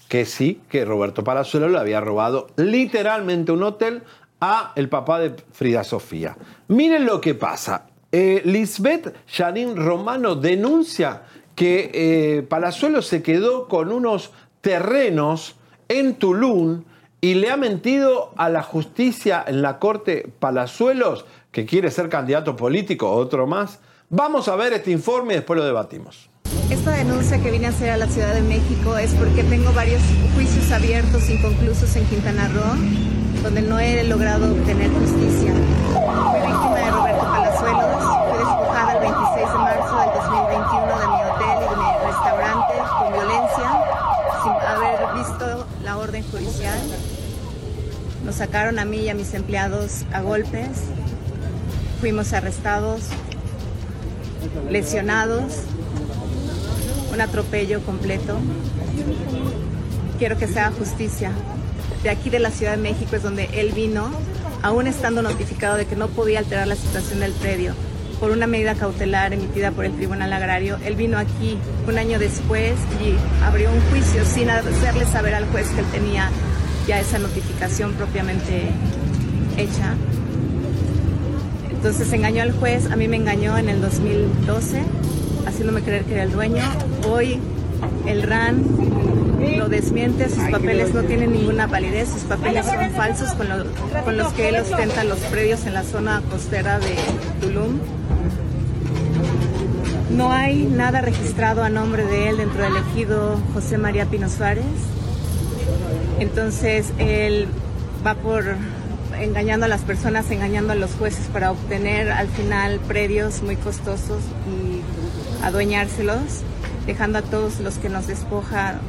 que sí, que Roberto Palazuelo le había robado literalmente un hotel a el papá de Frida Sofía. Miren lo que pasa. Eh, Lisbeth Janine Romano denuncia que eh, Palazuelo se quedó con unos terrenos en Tulum y le ha mentido a la justicia en la corte Palazuelos, que quiere ser candidato político, otro más. Vamos a ver este informe y después lo debatimos. Esta denuncia que vine a hacer a la Ciudad de México es porque tengo varios juicios abiertos inconclusos en Quintana Roo, donde no he logrado obtener justicia. Fui víctima de Roberto Palazuelos, fui despojada el 26 de marzo del 2021 de mi hotel y de mi restaurante con violencia, sin haber visto la orden judicial. Nos sacaron a mí y a mis empleados a golpes, fuimos arrestados, lesionados, un atropello completo. Quiero que se haga justicia. De aquí de la Ciudad de México es donde él vino, aún estando notificado de que no podía alterar la situación del predio por una medida cautelar emitida por el Tribunal Agrario. Él vino aquí un año después y abrió un juicio sin hacerle saber al juez que él tenía ya esa notificación propiamente hecha. Entonces engañó al juez, a mí me engañó en el 2012, haciéndome creer que era el dueño. Hoy el RAN lo desmiente, sus papeles no tienen ninguna validez, sus papeles son falsos con, lo- con los que él ostenta los predios en la zona costera de Tulum. No hay nada registrado a nombre de él dentro del ejido José María Pino Suárez. Entonces él va por engañando a las personas, engañando a los jueces para obtener al final predios muy costosos y adueñárselos, dejando a todos los que nos despoja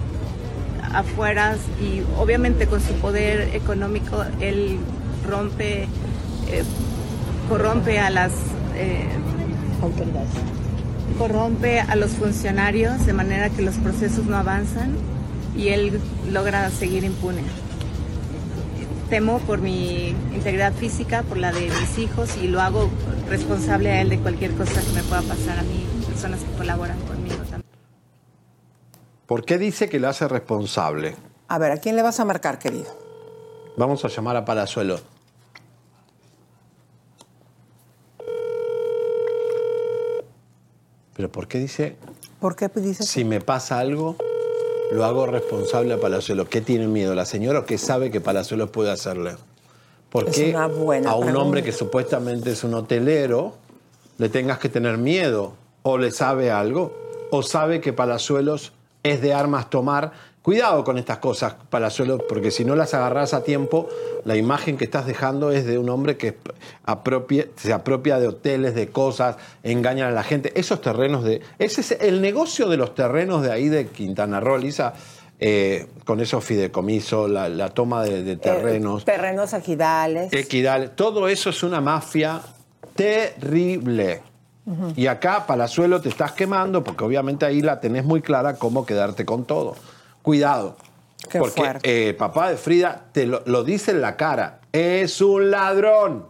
afuera y obviamente con su poder económico él rompe, eh, corrompe a las eh, autoridades, corrompe a los funcionarios de manera que los procesos no avanzan y él logra seguir impune. Temo por mi integridad física, por la de mis hijos y lo hago responsable a él de cualquier cosa que me pueda pasar a mí, personas que colaboran conmigo también. ¿Por qué dice que lo hace responsable? A ver, ¿a quién le vas a marcar, querido? Vamos a llamar a Palazuelo. ¿Pero por qué dice, ¿Por qué dices? si me pasa algo? Lo hago responsable a Palazuelos. ¿Qué tiene miedo la señora o qué sabe que Palazuelos puede hacerle? ¿Por qué a un pregunta. hombre que supuestamente es un hotelero le tengas que tener miedo? ¿O le sabe algo? ¿O sabe que Palazuelos es de armas tomar? Cuidado con estas cosas, Palazuelos, porque si no las agarras a tiempo, la imagen que estás dejando es de un hombre que se apropia de hoteles, de cosas, engañan a la gente. Esos terrenos de. Ese es el negocio de los terrenos de ahí de Quintana Roo, Lisa, eh, con esos fideicomisos, la, la toma de, de terrenos. Eh, terrenos ejidales. Equidal, todo eso es una mafia terrible. Y acá, Palazuelo, te estás quemando porque obviamente ahí la tenés muy clara cómo quedarte con todo. Cuidado. Qué porque eh, papá de Frida te lo, lo dice en la cara. Es un ladrón.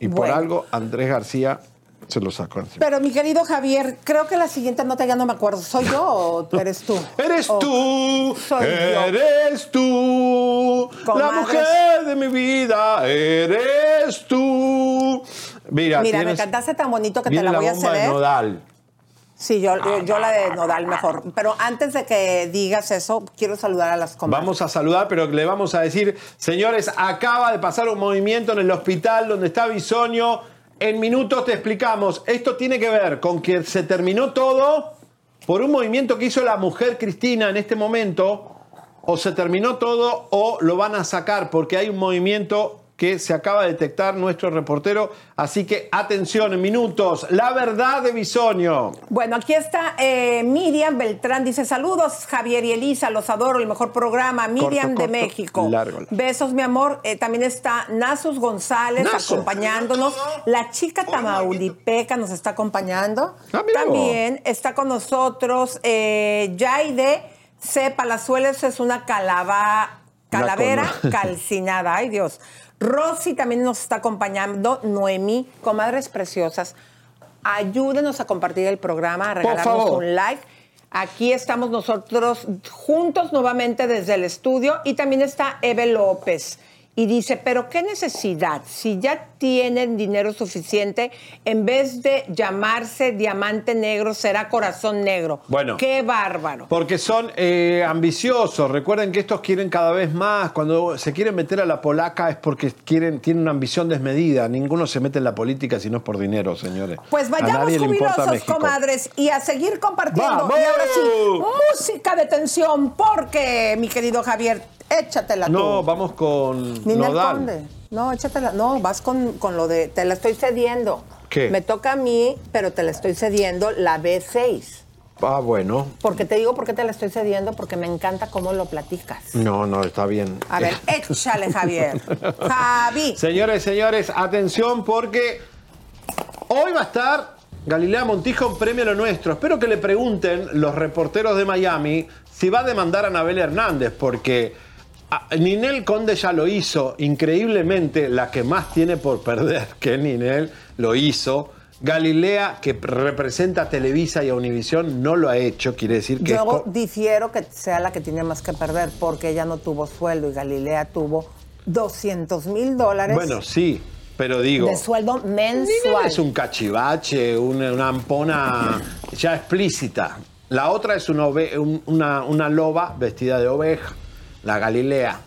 Y por algo Andrés García se lo sacó encima. Pero mi querido Javier, creo que la siguiente nota ya no me acuerdo. ¿Soy yo o <laughs> eres tú? Eres O- tú, Soy yo. eres tú, la mujer de mi vida, eres tú. Mira, Mira, me cantaste tan bonito que te la voy a bomba ceder. Nodal. Sí, yo, yo, la de Nodal mejor. Pero antes de que digas eso, quiero saludar a las comadres. Vamos a saludar, pero le vamos a decir, señores, acaba de pasar un movimiento en el hospital donde está Bisonio. En minutos te explicamos. Esto tiene que ver con que se terminó todo por un movimiento que hizo la mujer Cristina en este momento. O se terminó todo o lo van a sacar porque hay un movimiento que se acaba de detectar nuestro reportero. Así que atención, en minutos, la verdad de Bisonio. Bueno, aquí está eh, Miriam Beltrán. Dice, saludos Javier y Elisa, los adoro, el mejor programa. Miriam Corto, de corto, México. largo, largo. Besos, mi amor. Eh, también está Nasus González Naso. acompañándonos. La chica Tamaulipeca nos está acompañando. Ah, también está con nosotros eh, Yaide C. Palazuelos, es una calaba, calavera <laughs> calcinada. Ay, Dios. Rosy también nos está acompañando. Noemí, comadres preciosas. Ayúdenos a compartir el programa, a regalarnos un like. Aquí estamos nosotros juntos nuevamente desde el estudio y también está Eve López. Y dice, pero qué necesidad, si ya tienen dinero suficiente, en vez de llamarse diamante negro, será corazón negro. Bueno. Qué bárbaro. Porque son eh, ambiciosos. Recuerden que estos quieren cada vez más. Cuando se quieren meter a la polaca es porque quieren, tienen una ambición desmedida. Ninguno se mete en la política si no es por dinero, señores. Pues vayamos jubilosos, comadres, y a seguir compartiendo. ¡Vamos! Y ahora sí, música de tensión, porque, mi querido Javier, échatela No, tú. vamos con Ninel Nodal. Conde. No, échatela. No, vas con, con lo de. Te la estoy cediendo. ¿Qué? Me toca a mí, pero te la estoy cediendo la B6. Ah, bueno. Porque te digo por qué te la estoy cediendo, porque me encanta cómo lo platicas. No, no, está bien. A ver, <laughs> échale, Javier. Javi. Señores, señores, atención porque hoy va a estar Galilea Montijo en Premio Lo Nuestro. Espero que le pregunten los reporteros de Miami si va a demandar a Anabel Hernández, porque Ninel Conde ya lo hizo, increíblemente la que más tiene por perder que Ninel lo hizo. Galilea, que representa a Televisa y a Univisión, no lo ha hecho, quiere decir que... Yo difiero que sea la que tiene más que perder, porque ella no tuvo sueldo y Galilea tuvo 200 mil dólares Bueno, sí, pero digo... de sueldo Ninel mensual. es un cachivache, una, una ampona ya explícita. La otra es una, ove- un- una, una loba vestida de oveja, la Galilea.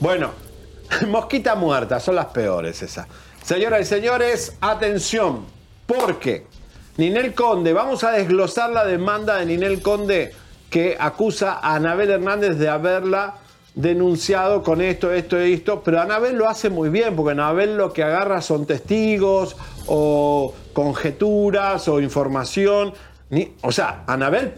Bueno, <laughs> mosquita muerta, son las peores esas. Señoras y señores, atención, porque Ninel Conde, vamos a desglosar la demanda de Ninel Conde que acusa a Anabel Hernández de haberla denunciado con esto, esto y esto, pero Anabel lo hace muy bien, porque Anabel lo que agarra son testigos o conjeturas o información. O sea, Anabel,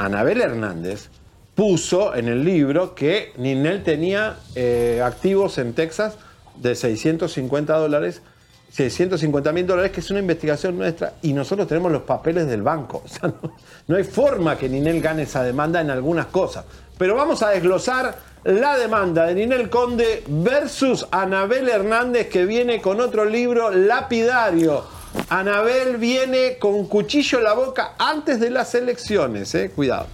Anabel Hernández puso en el libro que Ninel tenía eh, activos en Texas de 650 dólares, 650 mil dólares, que es una investigación nuestra, y nosotros tenemos los papeles del banco. <laughs> O sea, no, no hay forma que Ninel gane esa demanda en algunas cosas. Pero vamos a desglosar la demanda de Ninel Conde versus Anabel Hernández, que viene con otro libro lapidario. Anabel viene con cuchillo en la boca antes de las elecciones, eh, cuidado.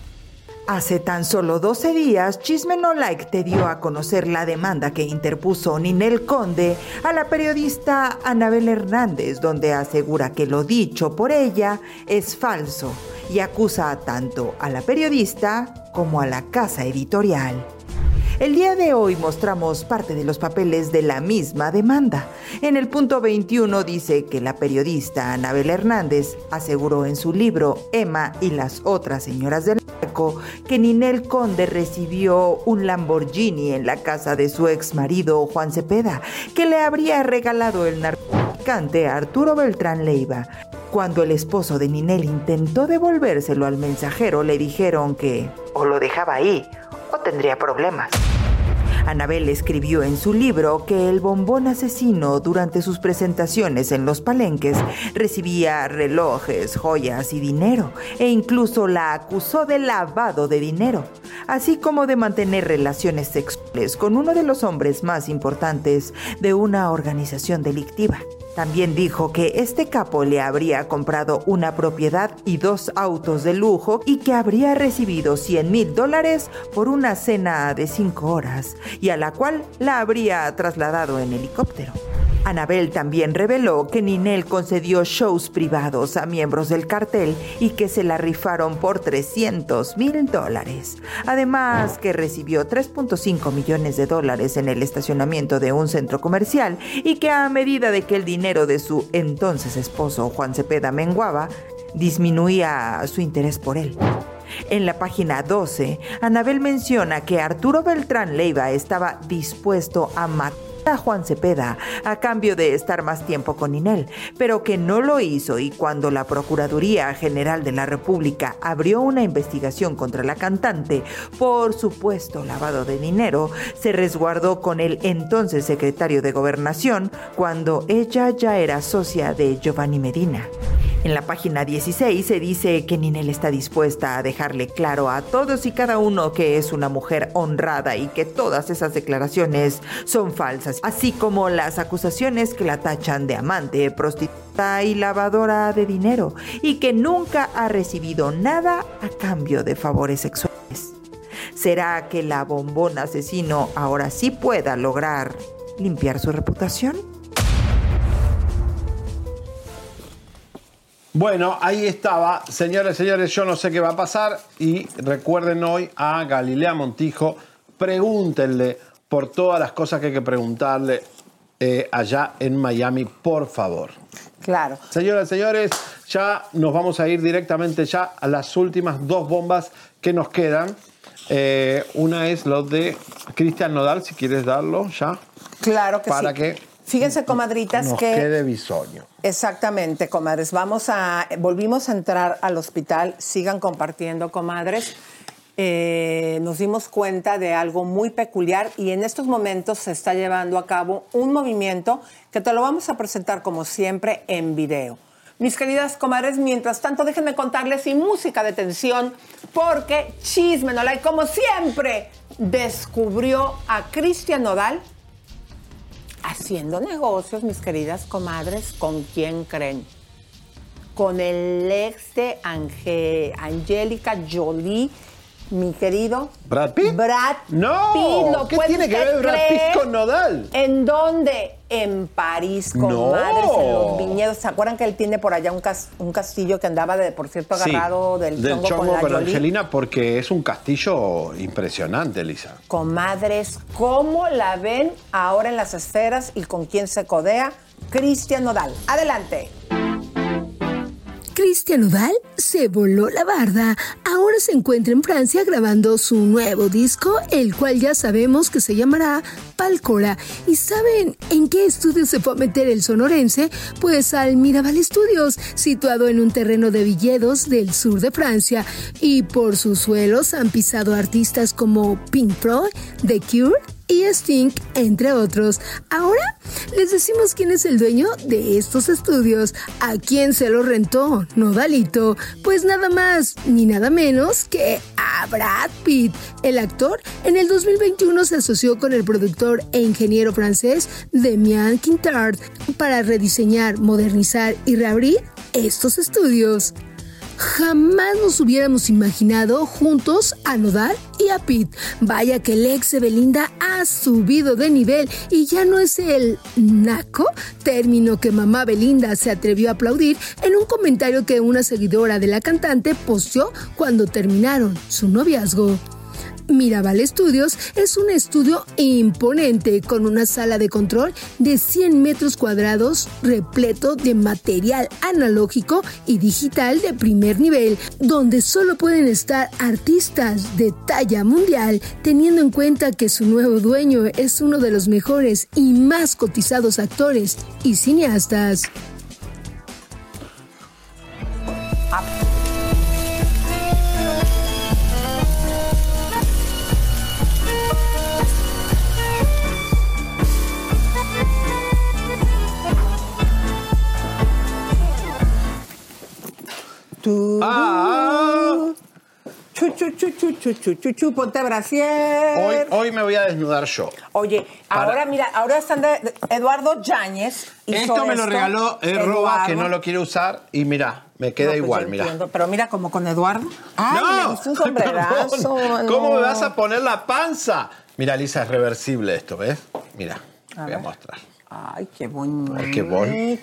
Hace tan solo 12 días, Chisme No Like te dio a conocer la demanda que interpuso Ninel Conde a la periodista Anabel Hernández, donde asegura que lo dicho por ella es falso y acusa tanto a la periodista como a la casa editorial. El día de hoy mostramos parte de los papeles de la misma demanda. En el punto 21 dice que la periodista Anabel Hernández aseguró en su libro Emma y las otras señoras del arco que Ninel Conde recibió un Lamborghini en la casa de su ex marido Juan Cepeda, que le habría regalado el narcotraficante Arturo Beltrán Leiva. Cuando el esposo de Ninel intentó devolvérselo al mensajero, le dijeron que o lo dejaba ahí o tendría problemas. Anabel escribió en su libro que el bombón asesino durante sus presentaciones en los palenques recibía relojes, joyas y dinero e incluso la acusó de lavado de dinero, así como de mantener relaciones sexuales con uno de los hombres más importantes de una organización delictiva. También dijo que este capo le habría comprado una propiedad y dos autos de lujo y que habría recibido 100 mil dólares por una cena de cinco horas y a la cual la habría trasladado en helicóptero. Anabel también reveló que Ninel concedió shows privados a miembros del cartel y que se la rifaron por 300 mil dólares. Además que recibió 3.5 millones de dólares en el estacionamiento de un centro comercial y que a medida de que el dinero de su entonces esposo Juan Cepeda menguaba, disminuía su interés por él. En la página 12, Anabel menciona que Arturo Beltrán Leiva estaba dispuesto a matar a Juan Cepeda a cambio de estar más tiempo con Inel, pero que no lo hizo y cuando la Procuraduría General de la República abrió una investigación contra la cantante por supuesto lavado de dinero, se resguardó con el entonces secretario de Gobernación cuando ella ya era socia de Giovanni Medina. En la página 16 se dice que Ninel está dispuesta a dejarle claro a todos y cada uno que es una mujer honrada y que todas esas declaraciones son falsas, así como las acusaciones que la tachan de amante, prostituta y lavadora de dinero, y que nunca ha recibido nada a cambio de favores sexuales. ¿Será que la bombón asesino ahora sí pueda lograr limpiar su reputación? Bueno, ahí estaba. Señores, señores, yo no sé qué va a pasar. Y recuerden hoy a Galilea Montijo, pregúntenle por todas las cosas que hay que preguntarle eh, allá en Miami, por favor. Claro. Señoras, señores, ya nos vamos a ir directamente ya a las últimas dos bombas que nos quedan. Eh, una es lo de Cristian Nodal, si quieres darlo ya. Claro que para sí. que Fíjense, comadritas, nos que quede bisoño. Exactamente, comadres. Vamos a, volvimos a entrar al hospital. Sigan compartiendo, comadres. Eh, nos dimos cuenta de algo muy peculiar y en estos momentos se está llevando a cabo un movimiento que te lo vamos a presentar como siempre en video. Mis queridas comadres, mientras tanto déjenme contarles sin música de tensión porque Chisme Nodal, como siempre, descubrió a Cristian Nodal haciendo negocios, mis queridas comadres, ¿con quién creen? Con el ex de Angélica Jolie, mi querido ¿Brad Pitt? Brad No, Pitt. ¿lo ¿qué tiene que ver Brad Pitt con Nodal? ¿En dónde? En París, No. comadres, en los viñedos. ¿Se acuerdan que él tiene por allá un, cas- un castillo que andaba, de, por cierto, Sí, agarrado del, chongo, con la con? Angelina porque es un castillo impresionante, Lisa. Comadres, ¿cómo la ven ahora en las esferas y con quién se codea? Cristian Nodal. Adelante. Cristian Nodal se voló la barda. Ahora se encuentra en Francia grabando su nuevo disco, el cual ya sabemos que se llamará Palcora. ¿Y saben en qué estudio se fue a meter el sonorense? Pues al Mirabal Studios, situado en un terreno de villedos del sur de Francia. Y por sus suelos han pisado artistas como Pink Floyd, The Cure, y Sting, entre otros. Ahora les decimos quién es el dueño de estos estudios, a quién se lo rentó, Nodalito, pues nada más ni nada menos que a Brad Pitt. El actor en el 2021 se asoció con el productor e ingeniero francés Demian Quintard para rediseñar, modernizar y reabrir estos estudios. Jamás nos hubiéramos imaginado juntos a Nodal y a Pete. Vaya que el ex de Belinda ha subido de nivel y ya no es el naco, término que mamá Belinda se atrevió a aplaudir en un comentario que una seguidora de la cantante posteó cuando terminaron su noviazgo. Mirabal Studios es un estudio imponente con una sala de control de 100 metros cuadrados repleto de material analógico y digital de primer nivel, donde solo pueden estar artistas de talla mundial, teniendo en cuenta que su nuevo dueño es uno de los mejores y más cotizados actores y cineastas. Tú. Ah. Chu, chu, chu, chu, chu, chu, chu, chu, ponte brasier. Hoy, hoy me voy a desnudar yo. Oye, Para- ahora mira, ahora están de Eduardo Yáñez. hizo Esto me lo regaló Roba, que no lo quiere usar, y mira, me queda No, pues igual, yo mira. entiendo, Pero mira, como con Eduardo. Ay, ¡No! me gusta un <laughs> sombrerazo. Perdón. ¿Cómo me vas a poner la panza? Mira, Lisa, es reversible esto, ¿ves? Mira, voy a mostrar. Ay, qué bonito. Ay, qué bon- Ven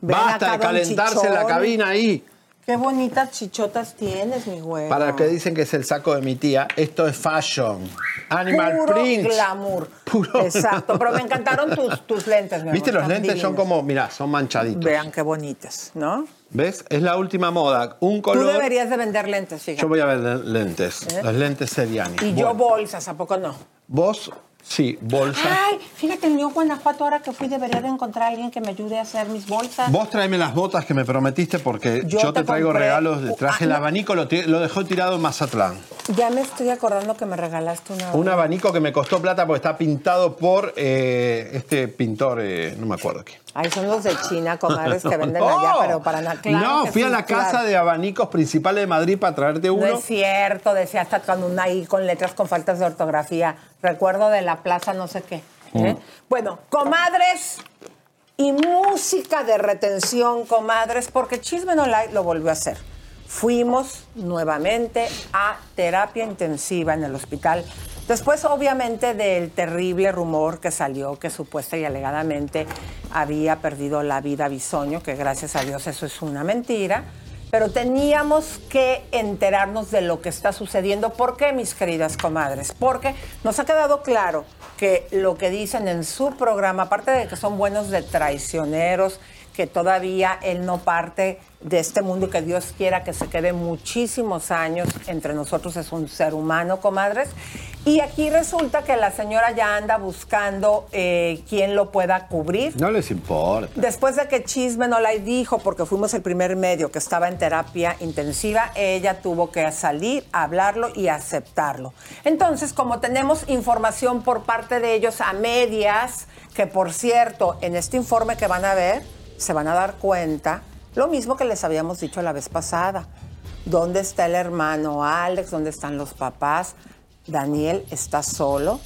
Basta acá, de don calentarse en la Chichón. cabina ahí. Qué bonitas chichotas tienes, mi güey. Para los que dicen que es el saco de mi tía, esto es fashion. Animal Puro print. glamour. Puro Exacto, pero me encantaron tus, tus lentes, mi ¿Viste? amor, Los están lentes son como, mira, son manchaditos. Vean qué bonitas, ¿no? ¿Ves? Es la última moda. Un Tú color. deberías de vender lentes, fíjate. Yo voy a ver lentes. ¿Eh? Los lentes Seriani. Y yo bolsas, ¿a poco no? Vos, sí, bolsa. Ay, fíjate, en Guanajuato, ahora que fui, debería de encontrar a alguien que me ayude a hacer mis bolsas. Vos tráeme las botas que me prometiste porque yo, Yo te, te traigo compré- regalos. Traje Ah, el abanico, lo dejó tirado en Mazatlán. Ya me estoy acordando que me regalaste una. Un abanico que me costó plata porque está pintado por eh, este pintor, eh, no me acuerdo quién. Ahí son los de China, comadres, que venden No. allá, <laughs> pero para nada. Claro no, fui a la casa de abanicos principales de Madrid para traerte No uno. es cierto, decía hasta con una I con letras con faltas de ortografía. Recuerdo de la plaza no sé qué. ¿eh? Mm. Bueno, comadres y música de retención, comadres, porque Chisme No Like lo volvió a hacer. Fuimos nuevamente a terapia intensiva en el hospital. Después, obviamente, del terrible rumor que salió que supuesta y alegadamente había perdido la vida Bisoño, que gracias a Dios eso es una mentira. Pero teníamos que enterarnos de lo que está sucediendo. ¿Por qué, mis queridas comadres? Porque nos ha quedado claro que lo que dicen en su programa, aparte de que son buenos de traicioneros, que todavía él no parte de este mundo y que Dios quiera que se quede muchísimos años entre nosotros, es un ser humano, comadres. Y aquí resulta que la señora ya anda buscando eh, quién lo pueda cubrir. No les importa. Después de que Chisme no la dijo, porque fuimos el primer medio que estaba en terapia intensiva, ella tuvo que salir, hablarlo y aceptarlo. Entonces, como tenemos información por parte de ellos a medias, que por cierto, en este informe que van a ver, se van a dar cuenta, lo mismo que les habíamos dicho la vez pasada. ¿Dónde está el hermano Alex? ¿Dónde están los papás? Daniel está solo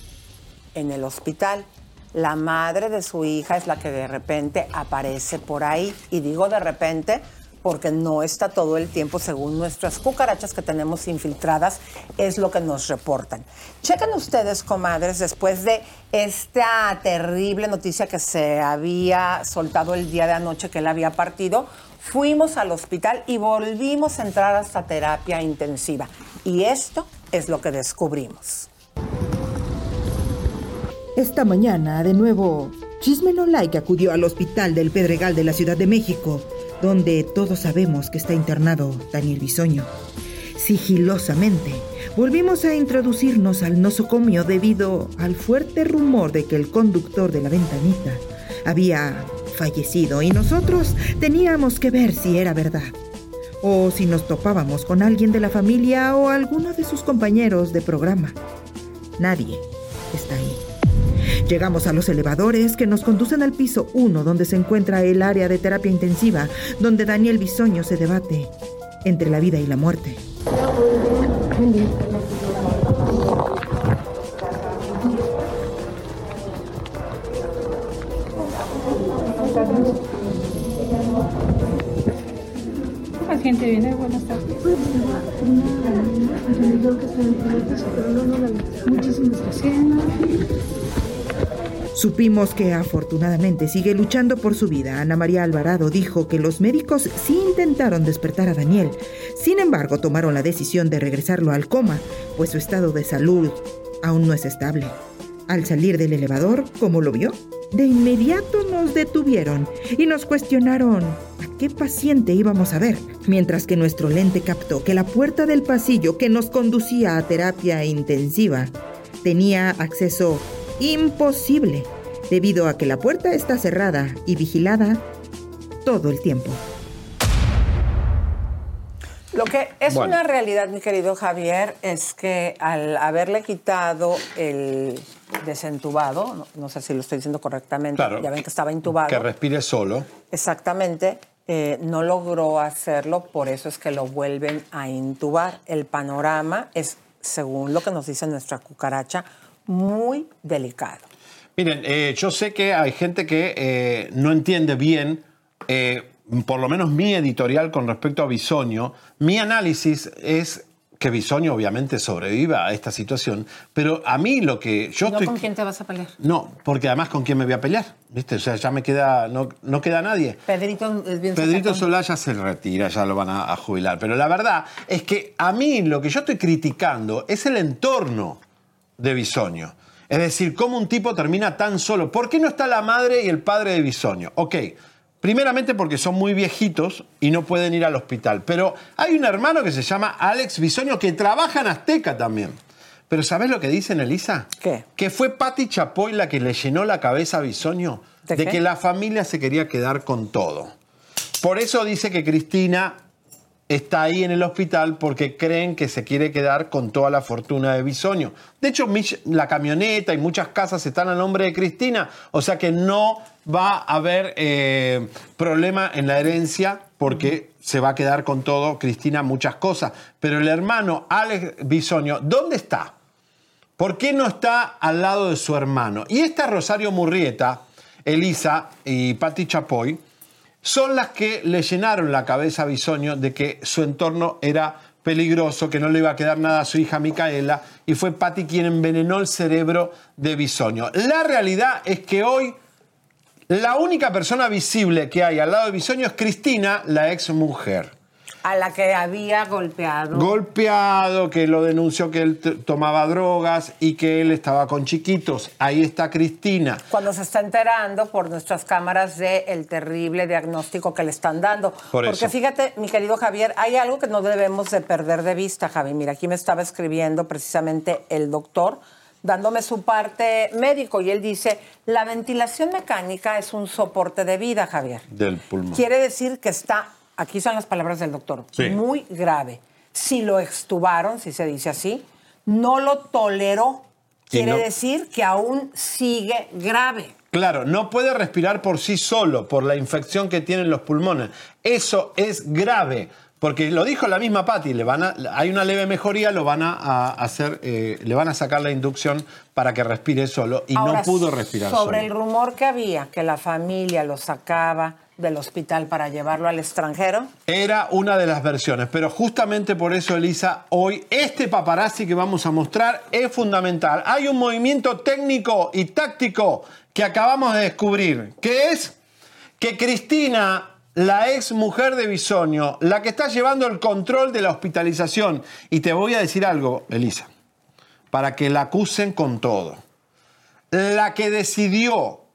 en el hospital. La madre de su hija es la que de repente aparece por ahí. Y digo de repente porque no está todo el tiempo, según nuestras cucarachas que tenemos infiltradas, es lo que nos reportan. Chequen ustedes, comadres, después de esta terrible noticia que se había soltado el día de anoche que él había partido, fuimos al hospital y volvimos a entrar hasta terapia intensiva. Y esto es lo que descubrimos. Esta mañana, de nuevo, Chisme No Like acudió al hospital del Pedregal de la Ciudad de México, donde todos sabemos que está internado Daniel Bisoño. Sigilosamente, volvimos a introducirnos al nosocomio debido al fuerte rumor de que el conductor de la ventanita había fallecido y nosotros teníamos que ver si era verdad o si nos topábamos con alguien de la familia o alguno de sus compañeros de programa. Nadie está ahí. Llegamos a los elevadores que nos conducen al piso 1 donde se encuentra el área de terapia intensiva donde Daniel Bisoño se debate entre la vida y la muerte. Gente viene, buenas tardes. Muchísimas gracias. Supimos que afortunadamente sigue luchando por su vida. Ana María Alvarado dijo que los médicos sí intentaron despertar a Daniel. Sin embargo, tomaron la decisión de regresarlo al coma, pues su estado de salud aún no es estable. Al salir del elevador, ¿cómo lo vio? De inmediato nos detuvieron y nos cuestionaron a qué paciente íbamos a ver, mientras que nuestro lente captó que la puerta del pasillo que nos conducía a terapia intensiva tenía acceso imposible, debido a que la puerta está cerrada y vigilada todo el tiempo. Lo que es Bueno. una realidad, mi querido Javier, es que al haberle quitado el desentubado, no, no sé si lo estoy diciendo correctamente, Claro. ya ven que estaba intubado. Que respire solo. Exactamente, eh, no logró hacerlo, por eso es que lo vuelven a intubar. El panorama es, según lo que nos dice nuestra cucaracha, muy delicado. Miren, eh, yo sé que hay gente que eh, no entiende bien, eh, por lo menos mi editorial con respecto a Bisoño. Mi análisis es que Bisoño obviamente sobreviva a esta situación, pero a mí lo que yo ¿No estoy... con quién te vas a pelear? No, porque además con quién me voy a pelear, ¿viste? O sea, ya me queda, no, no queda nadie. Pedrito es bien Pedrito sacatón. Solá ya se retira, ya lo van a, a jubilar. Pero la verdad es que a mí lo que yo estoy criticando es el entorno de Bisoño. Es decir, cómo un tipo termina tan solo. ¿Por qué no está la madre y el padre de Bisoño? Ok, primeramente porque son muy viejitos y no pueden ir al hospital. Pero hay un hermano que se llama Alex Bisoño que trabaja en Azteca también. Pero ¿sabes lo que dicen, Elisa? ¿Qué? Que fue Patti Chapoy la que le llenó la cabeza a Bisoño ¿De de, que la familia se quería quedar con todo. Por eso dice que Cristina está ahí en el hospital porque creen que se quiere quedar con toda la fortuna de Bisoño. De hecho, la camioneta y muchas casas están a nombre de Cristina, o sea que no va a haber eh, problema en la herencia porque se va a quedar con todo Cristina muchas cosas. Pero el hermano Alex Bisoño, ¿dónde está? ¿Por qué no está al lado de su hermano? Y esta Rosario Murrieta, Elisa y Patti Chapoy son las que le llenaron la cabeza a Bisoño de que su entorno era peligroso, que no le iba a quedar nada a su hija Micaela, y fue Patti quien envenenó el cerebro de Bisoño. La realidad es que hoy la única persona visible que hay al lado de Bisoño es Cristina, la ex mujer. A la que había golpeado. Golpeado, que lo denunció que él tomaba drogas y que él estaba con chiquitos. Ahí está Cristina. cuando se está enterando por nuestras cámaras del terrible diagnóstico que le están dando. Por Porque eso. fíjate, mi querido Javier, hay algo que no debemos de perder de vista, Javi. Mira, aquí me estaba escribiendo precisamente el doctor dándome su parte médico y él dice, la ventilación mecánica es un soporte de vida, Javier. Del pulmón. Quiere decir que está, aquí son las palabras del doctor, Sí. muy grave. Si lo extubaron, si se dice así, no lo toleró. Quiere no- decir que aún sigue grave. Claro, no puede respirar por sí solo por la infección que tienen los pulmones. Eso es grave. Porque lo dijo la misma Patti, le van a, hay una leve mejoría, lo van a, hacer, eh, le van a sacar la inducción para que respire solo y Ahora, no pudo respirar Sobre solo. el rumor que había que la familia lo sacaba del hospital para llevarlo al extranjero. Era una de las versiones, pero justamente por eso, Elisa, hoy este paparazzi que vamos a mostrar es fundamental. Hay un movimiento técnico y táctico que acabamos de descubrir, que es que Cristina, la ex mujer de Bisoño, la que está llevando el control de la hospitalización, y te voy a decir algo, Elisa, para que la acusen con todo. La que decidió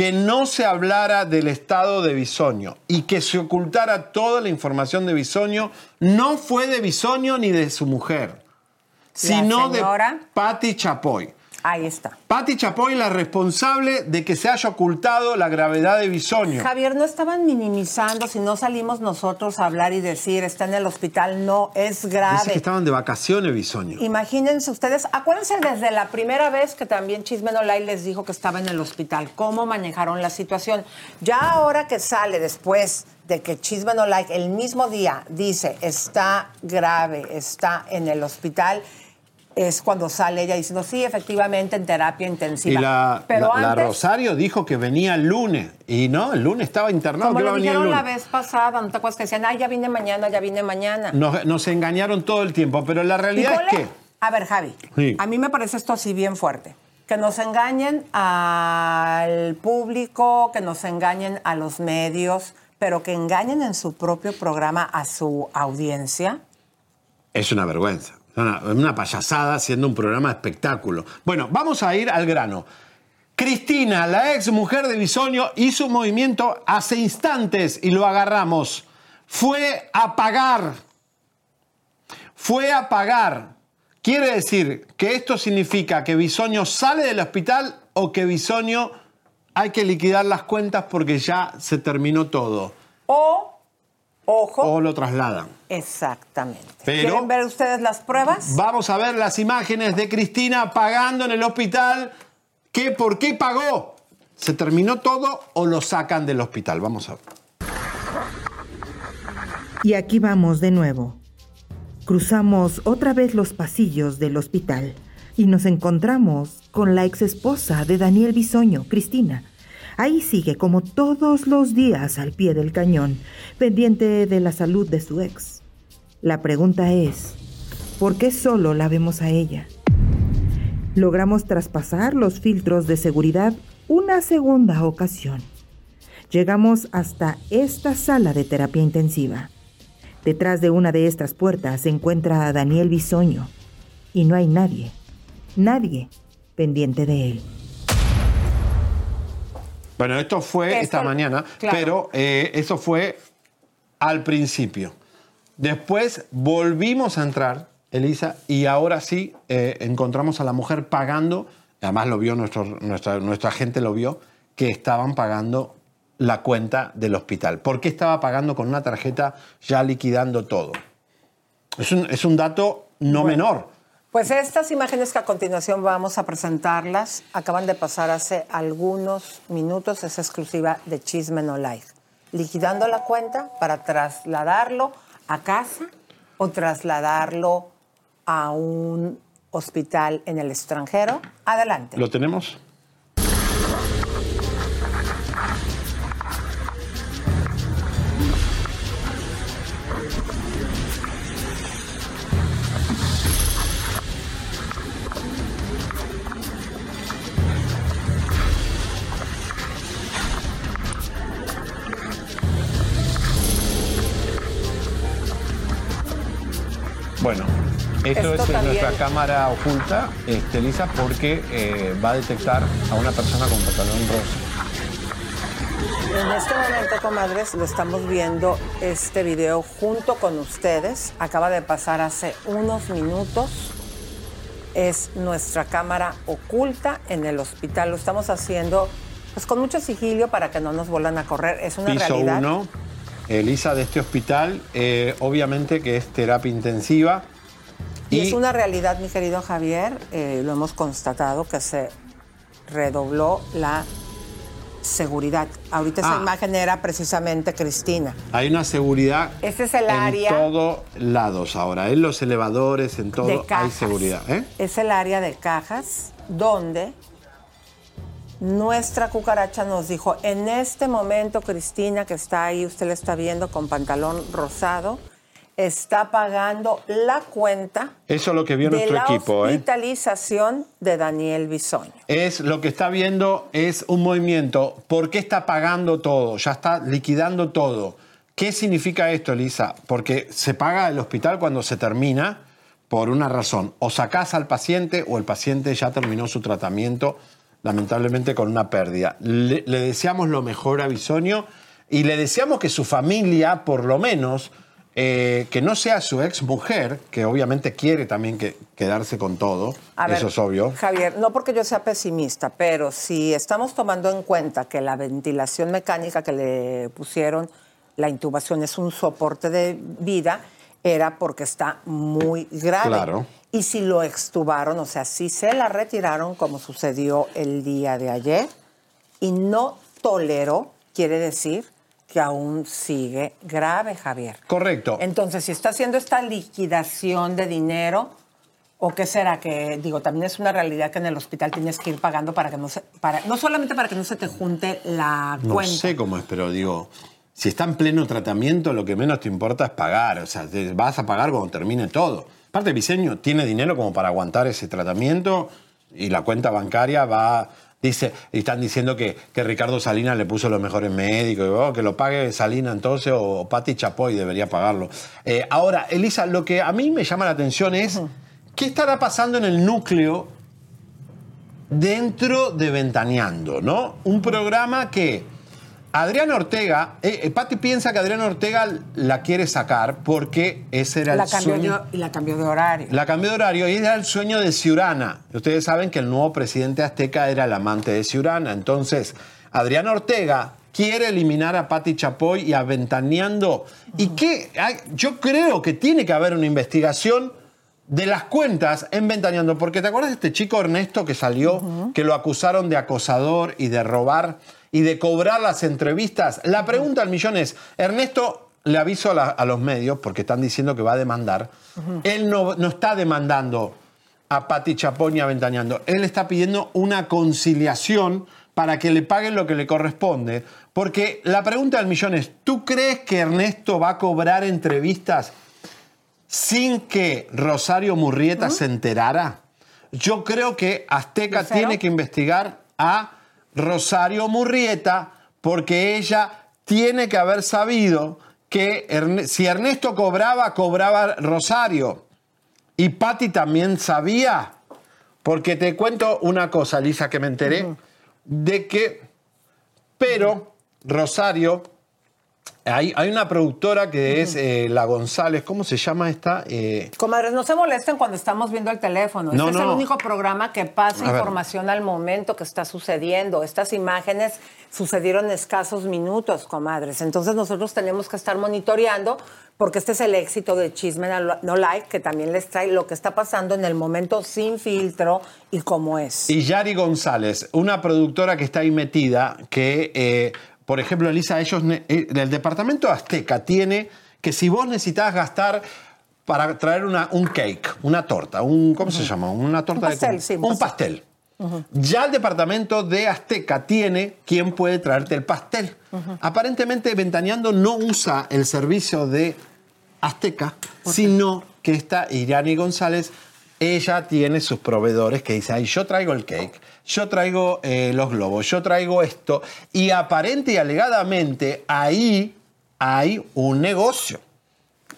que no se hablara del estado de Bisoño y que se ocultara toda la información de Bisoño no fue de Bisoño ni de su mujer, sino de Patti Chapoy. Ahí está. Patti Chapoy la responsable de que se haya ocultado la gravedad de Bisoño. Javier, no estaban minimizando si no salimos nosotros a hablar y decir está en el hospital, no es Dice grave. que estaban de vacaciones Bisoño. Imagínense ustedes, acuérdense desde la primera vez que también Chisme No Lie les dijo que estaba en el hospital, cómo manejaron la situación. Ya ahora que sale después de que Chisme No Like el mismo día dice está grave, está en el hospital, es cuando sale ella diciendo, sí, efectivamente, en terapia Y intensiva. la, Pero la- Rosario dijo que venía el lunes. Y no, el lunes estaba internado, como lo el dijeron lunes. la vez pasada, ¿no te acuerdas que decían, ay, ya vine mañana, ya vine mañana? Nos, nos engañaron todo el tiempo, pero la realidad es que. A ver, Javi, Sí. a mí me parece esto así bien fuerte. Que nos engañen al público, que nos engañen a los medios, pero que engañen en su propio programa a su audiencia. Es una vergüenza. Una, una payasada haciendo un programa de espectáculo. Bueno, vamos a ir al grano. Cristina, la ex mujer de Bisoño, hizo un movimiento hace instantes y lo agarramos. Fue a pagar. Fue a pagar. Quiere decir que esto significa que Bisoño sale del hospital o que Bisoño hay que liquidar las cuentas porque ya se terminó todo. O, ojo, O lo trasladan. exactamente. Pero- ¿Quieren ver ustedes las pruebas? Vamos a ver las imágenes de Cristina pagando en el hospital. ¿Qué, ¿Por qué pagó? ¿Se terminó todo o lo sacan del hospital? Vamos a ver. Y aquí vamos de nuevo. Cruzamos otra vez los pasillos del hospital y nos encontramos con la ex esposa de Daniel Bisoño, Cristina. Ahí sigue como todos los días al pie del cañón, pendiente de la salud de su ex. La pregunta es, ¿por qué solo la vemos a ella? Logramos traspasar los filtros de seguridad una segunda ocasión. Llegamos hasta esta sala de terapia intensiva. Detrás de una de estas puertas se encuentra a Daniel Bisoño y no hay nadie, nadie pendiente de él. Bueno, esto fue Esto- esta mañana, claro. pero eh, eso fue al principio. Después volvimos a entrar, Elisa, y ahora sí eh, encontramos a la mujer pagando, además lo vio nuestro, nuestra, nuestra gente lo vio, que estaban pagando la cuenta del hospital. ¿Por qué estaba pagando con una tarjeta ya liquidando todo? Es un, es un dato no menor. Pues estas imágenes que a continuación vamos a presentarlas acaban de pasar hace algunos minutos, es exclusiva de Chisme No Like. Liquidando la cuenta para trasladarlo a casa o trasladarlo a un hospital en el extranjero. Adelante. ¿Lo tenemos? Esto, es nuestra cámara oculta, este, Elisa, porque eh, va a detectar a una persona con pantalón rosa. En este momento, comadres, lo estamos viendo este video junto con ustedes. Acaba de pasar hace unos minutos. Es nuestra cámara oculta en el hospital. Lo estamos haciendo pues, con mucho sigilio para que no nos vuelvan a correr. Es una Piso realidad. 1, Elisa, de este hospital, eh, obviamente que es terapia intensiva. Y, es una realidad, mi querido Javier, eh, lo hemos constatado que se redobló la seguridad. Ahorita esa Ah. imagen era precisamente Cristina. Hay una seguridad Ese es el en área. todos lados ahora. En los elevadores, en De todo, hay seguridad. ¿eh? es el área de cajas donde nuestra cucaracha nos dijo, en este momento Cristina, que está ahí, usted la está viendo con pantalón rosado, está pagando la cuenta Eso es lo que vio de nuestro la equipo. ¿eh? hospitalización de Daniel Bisoño. Es lo que está viendo es un movimiento. ¿Por qué está pagando todo? Ya está liquidando todo. ¿Qué significa esto, Elisa? Porque se paga el hospital cuando se termina por una razón. O sacás al paciente o el paciente ya terminó su tratamiento, lamentablemente con una pérdida. Le, le deseamos lo mejor a Bisoño y le deseamos que su familia, por lo menos, eh, que no sea su ex mujer, que obviamente quiere también que, quedarse con todo, A ver, eso es obvio. Javier, no porque yo sea pesimista, pero si estamos tomando en cuenta que la ventilación mecánica que le pusieron, la intubación es un soporte de vida, era porque está muy grave. Claro. Y si lo extubaron, o sea, si se la retiraron como sucedió el día de ayer y no toleró, quiere decir que aún sigue grave, Javier. Correcto. Entonces, si está haciendo esta liquidación de dinero, ¿O qué será? Que, digo, también es una realidad que en el hospital tienes que ir pagando para que no se... Para, no solamente para que no se te junte la No cuenta. sé cómo es, pero digo, si está en pleno tratamiento, lo que menos te importa es pagar. O sea, te vas a pagar cuando termine todo. Aparte, Viseño tiene dinero como para aguantar ese tratamiento y la cuenta bancaria va. Dice, y están diciendo que, que Ricardo Salinas le puso los mejores médicos, oh, que lo pague Salinas entonces, o Pati Chapoy debería pagarlo. Eh, ahora, Elisa, lo que a mí me llama la atención es, ¿qué estará pasando en el núcleo dentro de Ventaneando, ¿no? Un programa que Adrián Ortega, eh, eh, Pati piensa que Adrián Ortega la quiere sacar porque ese era la el cambió sueño. de- y la cambió de horario. La cambió de horario y era el sueño de Ciurana. Ustedes saben que el nuevo presidente azteca era el amante de Ciurana. Entonces, Adrián Ortega quiere eliminar a Pati Chapoy y a Ventaneando. ¿Y qué? Hay- Yo creo que tiene que haber una investigación de las cuentas en Ventaneando. Porque ¿te acuerdas de este chico Ernesto que salió, que lo acusaron de acosador y de robar y de cobrar las entrevistas? La pregunta al millón es, Ernesto le aviso a, la- a los medios, porque están diciendo que va a demandar, él no, no está demandando a Pati Chapón y a Ventaneando. Él está pidiendo una conciliación para que le paguen lo que le corresponde. Porque la pregunta del millón es, ¿tú crees que Ernesto va a cobrar entrevistas sin que Rosario Murrieta se enterara? Yo creo que Azteca tiene que investigar a Rosario Murrieta porque ella tiene que haber sabido que si Ernesto cobraba, cobraba Rosario. Y Patti también sabía. Porque te cuento una cosa, Lisa, que me enteré, de que, pero Rosario, hay, hay una productora que es eh, La González, ¿cómo se llama esta? Eh, Comadres, no se molesten cuando estamos viendo el teléfono. No, este es el no. único programa que pasa A ver. información al momento que está sucediendo. Estas imágenes sucedieron en escasos minutos, comadres. Entonces nosotros tenemos que estar monitoreando porque este es el éxito de Chisme No- No Like, que también les trae lo que está pasando en el momento sin filtro y cómo es. Y Yari González, una productora que está ahí metida, que, eh, por ejemplo, Elisa, ellos, eh, el departamento Azteca tiene que si vos necesitas gastar para traer una, un cake, una torta, un, ¿cómo se llama? Una torta Un pastel, de sí, un un pastel. Ya el departamento de Azteca tiene quién puede traerte el pastel. Aparentemente Ventaneando no usa el servicio de Azteca, sino que esta Irani González, ella tiene sus proveedores que dice, ay, yo traigo el cake, yo traigo eh, los globos, yo traigo esto. Y aparente y alegadamente ahí hay un negocio.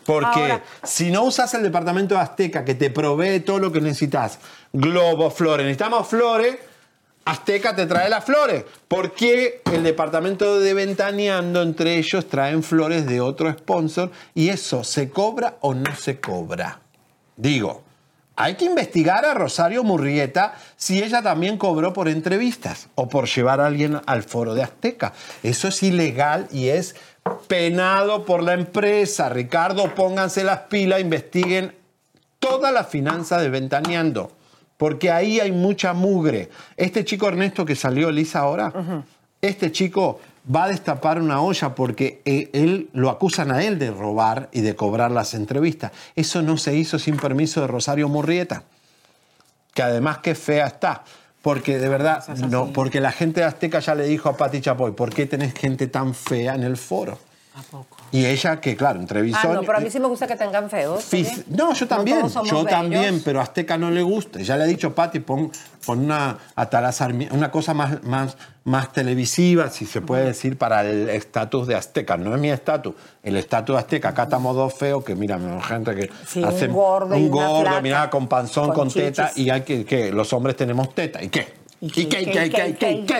Porque Ahora- si no usas el departamento de Azteca que te provee todo lo que necesitas, globos, flores, necesitamos flores, Azteca te trae las flores. ¿Por qué el departamento de Ventaneando entre ellos traen flores de otro sponsor y eso se cobra o no se cobra? Digo, hay que investigar a Rosario Murrieta si ella también cobró por entrevistas o por llevar a alguien al foro de Azteca. Eso es ilegal y es penado por la empresa. Ricardo, pónganse las pilas, investiguen toda la finanza de Ventaneando, porque ahí hay mucha mugre. Este chico Ernesto que salió Lisa ahora, este chico va a destapar una olla porque eh, él lo acusan a él de robar y de cobrar las entrevistas. Eso no se hizo sin permiso de Rosario Murrieta, que además qué fea está. Porque de verdad, no, porque la gente de Azteca ya le dijo a Pati Chapoy, ¿por qué tenés gente tan fea en el foro? Y ella, que claro, entrevistó. Ah, no, pero a mí sí me gusta que tengan feos. No, yo también, yo bellos. también, pero a Azteca no le gusta. Ya le ha dicho Pati, pon, pon una Atalá Sarmi- una cosa más, más, más televisiva, si se puede decir, para el estatus de Azteca. No es mi estatus, el estatus de Azteca. Acá estamos dos feos que, mira, gente que Sí, un gordo y un gordo, flaca, mira, con panzón, con con, teta, y hay que, que los hombres tenemos teta. ¿Y qué? ¿Y qué? ¿Y qué? ¿Y qué? ¿Y qué? ¿Y qué? ¿Y qué?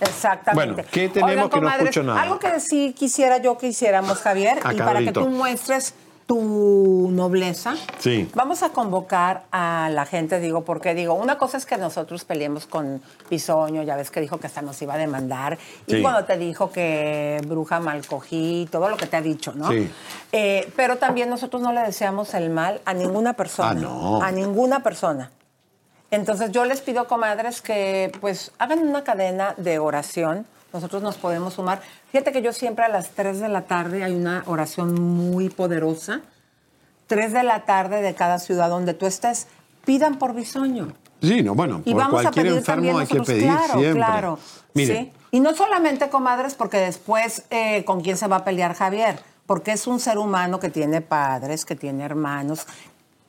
Exactamente. Bueno, ¿qué tenemos que no comadres, escucho nada? Algo que sí quisiera yo que hiciéramos, Javier, y para que tú muestres tu nobleza. Sí. Vamos a convocar a la gente, digo, porque digo, una cosa es que nosotros peleemos con Bisoño, ya ves que dijo que hasta nos iba a demandar, y Sí. cuando te dijo que bruja mal cogí, todo lo que te ha dicho, ¿no? Sí. Eh, pero también nosotros no le deseamos el mal a ninguna persona. Ah, no. A ninguna persona. Entonces yo les pido, comadres, que pues hagan una cadena de oración. Nosotros nos podemos sumar. Fíjate que yo siempre a las 3 de la tarde hay una oración muy poderosa. 3 de la tarde de cada ciudad donde tú estés. pidan por bisoño. Sí, no, bueno, Y por vamos a pedir enfermo también hay que nosotros, pedir claro, siempre. claro. Sí. Y no solamente comadres, porque después eh, con quién se va a pelear Javier, porque es un ser humano que tiene padres, que tiene hermanos,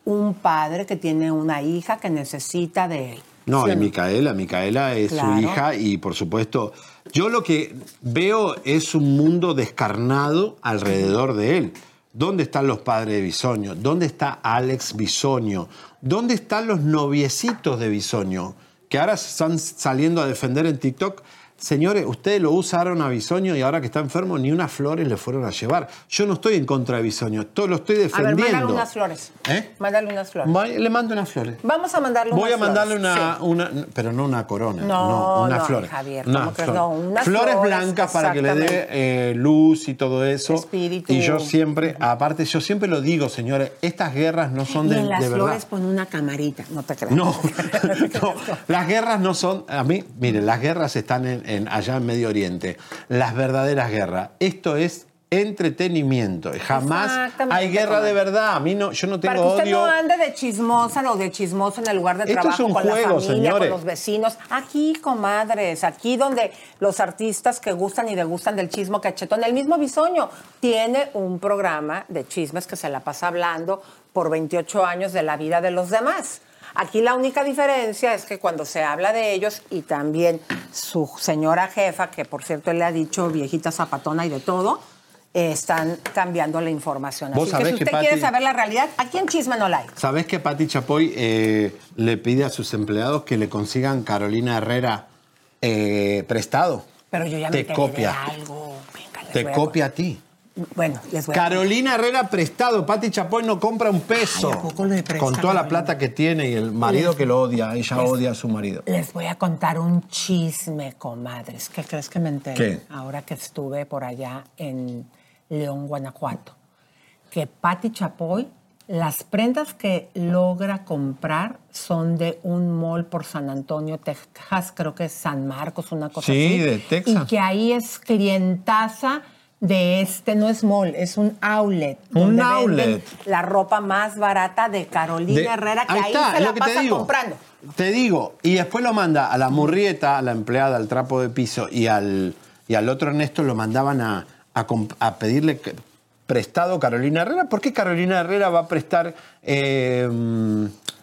un padre que tiene una hija que necesita de él. No, ¿Sí y? Micaela, Micaela es Claro. su hija y por supuesto, yo lo que veo es un mundo descarnado alrededor de él. ¿Dónde están los padres de Bisoño? ¿Dónde está Alex Bisoño? ¿Dónde están los noviecitos de Bisoño? Que ahora están saliendo a defender en TikTok. Señores, ustedes lo usaron a Bisoño y ahora que está enfermo ni unas flores le fueron a llevar. Yo no estoy en contra de Bisoño, todo lo estoy A ver, defendiendo. mándale unas flores. ¿Eh? Mándale unas flores. Le mando unas flores. Vamos a mandarle Voy a unas mandarle flores. una, Sí. una, pero no una corona, No, no, unas no, flores. Javier, Unas ¿cómo flores. No, unas flores flores, blancas para que le dé eh, luz y todo eso. Espíritu. Y yo siempre, aparte, yo siempre lo digo, señores, estas guerras no son Y de, en las de verdad. flores pon una camarita, no te creas. No, <laughs> no, las guerras no son, a mí, miren, las guerras están en, en- allá en Medio Oriente, las verdaderas guerras. Esto es entretenimiento, jamás hay guerra de verdad. A mí no, yo no Para tengo que usted odio. no ande de chismosa o de chismoso en el lugar de Esto trabajo es un con la familia, señores. con los vecinos. Aquí, comadres, aquí donde los artistas que gustan y degustan del chismo cachetón, el mismo Bisoño tiene un programa de chismes que se la pasa hablando por 28 años de la vida de los demás. Aquí la única diferencia es que cuando se habla de ellos y también su señora jefa, que por cierto él le ha dicho viejita zapatona y de todo, eh, están cambiando la información. Así que si que, usted Pati- quiere saber la realidad, aquí en Chisme no like. ¿Sabés que Pati Chapoy eh, le pide a sus empleados que le consigan Carolina Herrera eh, prestado? Pero yo ya me Te copia. de algo. Venga, Te a copia a ti. Bueno, les voy a Carolina Herrera prestado. Pati Chapoy no compra un peso. Ay, ¿a poco le presta con toda la plata que tiene y el marido Les- que lo odia. Ella les- odia a su marido. Les voy a contar un chisme, comadres. ¿Qué crees que me enteré? ¿Qué? Ahora que estuve por allá en León, Guanajuato. Que Patti Chapoy, las prendas que logra comprar son de un mall por San Antonio, Texas, creo que es San Marcos, una cosa Sí, así. de Texas. Y que ahí es clientaza de este, no es mall, es un outlet. Un donde outlet. La ropa más barata de Carolina De- Herrera, que ahí, está, se la pasa digo. comprando. Te digo, y después lo manda a la murrieta, a la empleada, al trapo de piso y al, y al otro Ernesto lo mandaban a, a pedirle que- prestado Carolina Herrera. ¿Por qué Carolina Herrera va a prestar eh,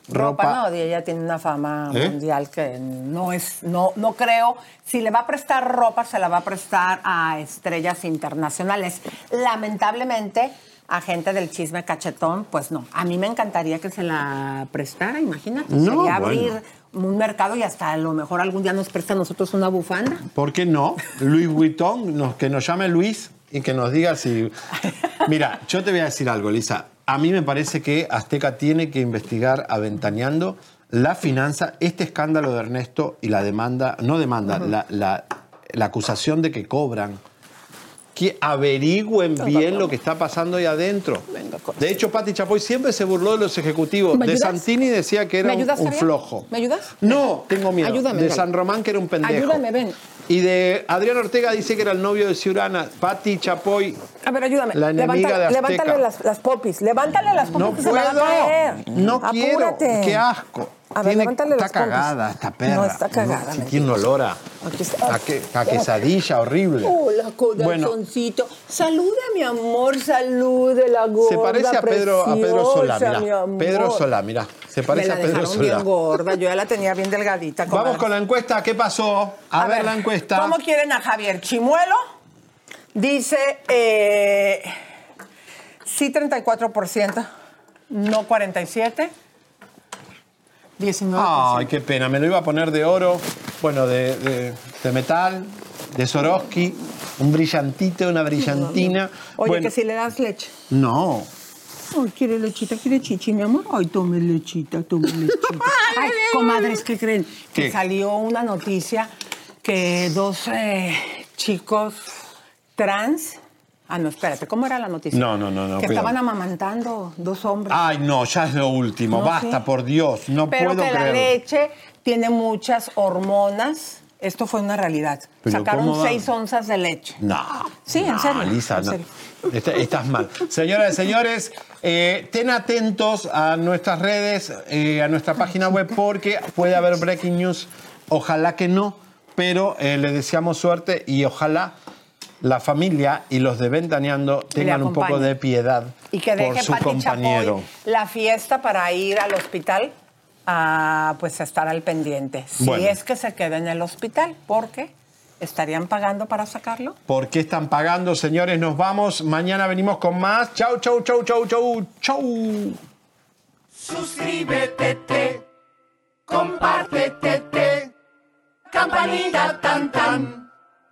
Ropa, ropa? no, y ella tiene una fama ¿Eh? mundial que no es, no, no creo. Si le va a prestar ropa, se la va a prestar a estrellas internacionales. Lamentablemente, a gente del chisme cachetón, pues no. A mí me encantaría que se la prestara, imagínate. No, Sería abrir bueno. un mercado y hasta a lo mejor algún día nos presta a nosotros una bufanda. ¿Por qué no? Luis Vuitton, nos- que nos llame Luis y que nos diga si... <laughs> Mira, yo te voy a decir algo, Lisa. A mí me parece que Azteca tiene que investigar aventaneando la finanza, este escándalo de Ernesto y la demanda, no demanda, la, la- la acusación de que cobran. Que averigüen bien lo que está pasando ahí adentro. De hecho, Pati Chapoy siempre se burló de los ejecutivos. ¿Me De? Santini decía que era ¿Me un, flojo. ¿Me ayudas? No, tengo miedo. Ayúdame, de ven. San Román, que era un pendejo. Ayúdame, ven. Y de Adrián Ortega dice que era el novio de Ciurana. Pati Chapoy. A ver, ayúdame. La enemiga de Azteca. levántale las, las popis. Levántale las popis. No que se la va a puedo. caer. No quiero. Apúrate. Qué asco. A ver, Tiene- está las cagada esta perra. No está cagada, me tiene un olor a, está. a, que- a quesadilla horrible. Hola, corazoncito. Saluda, mi amor, salude la gorda. Se parece a Pedro, a Pedro Solá, preciosa, mi mirá. amor. Pedro Solá, mirá. Se parece Me a Pedro Solá. bien gorda. Yo ya la tenía bien delgadita. Vamos con la encuesta. ¿Qué pasó? A, ver, la encuesta. ¿Cómo quieren a Javier Chimuelo? Dice eh, sí 34%, no 47%, 19%. Ay, qué pena. Me lo iba a poner de oro, bueno, de, de- de metal, de Swarovski, un brillantito, una brillantina. Oye, Bueno, que si le das leche. No. Ay, quiere lechita, quiere chichi, mi amor. Ay, tome lechita, tome <laughs> lechita. Ay, comadres, ¿qué creen? Que salió una noticia que dos eh, chicos trans. Ah, no, espérate, ¿cómo era la noticia? No, no, no, no, Que cuidado. estaban amamantando dos hombres. Ay, no, ya es lo último. No, Basta, sí. por Dios. No Pero puedo que la leche tiene muchas hormonas Esto fue una realidad. Pero Sacaron seis onzas de leche. No. Sí, en serio, Lisa, en no. Está- estás mal. Señoras y señores, eh, estén atentos a nuestras redes, eh, a nuestra página web, porque puede haber breaking news. Ojalá que no, pero eh, le deseamos suerte y ojalá la familia y los de Ventaneando tengan un poco de piedad Y que por su Pati compañero. Chapoy la fiesta para ir al hospital a pues a estar al pendiente. Si Bueno. es que se queda en el hospital, porque estarían pagando para sacarlo. ¿Por qué están pagando, señores? Nos vamos. Mañana venimos con más. Chau, chau, chau, chau, chau, chau. Suscríbete, te, compártete, te, campanita tan tan.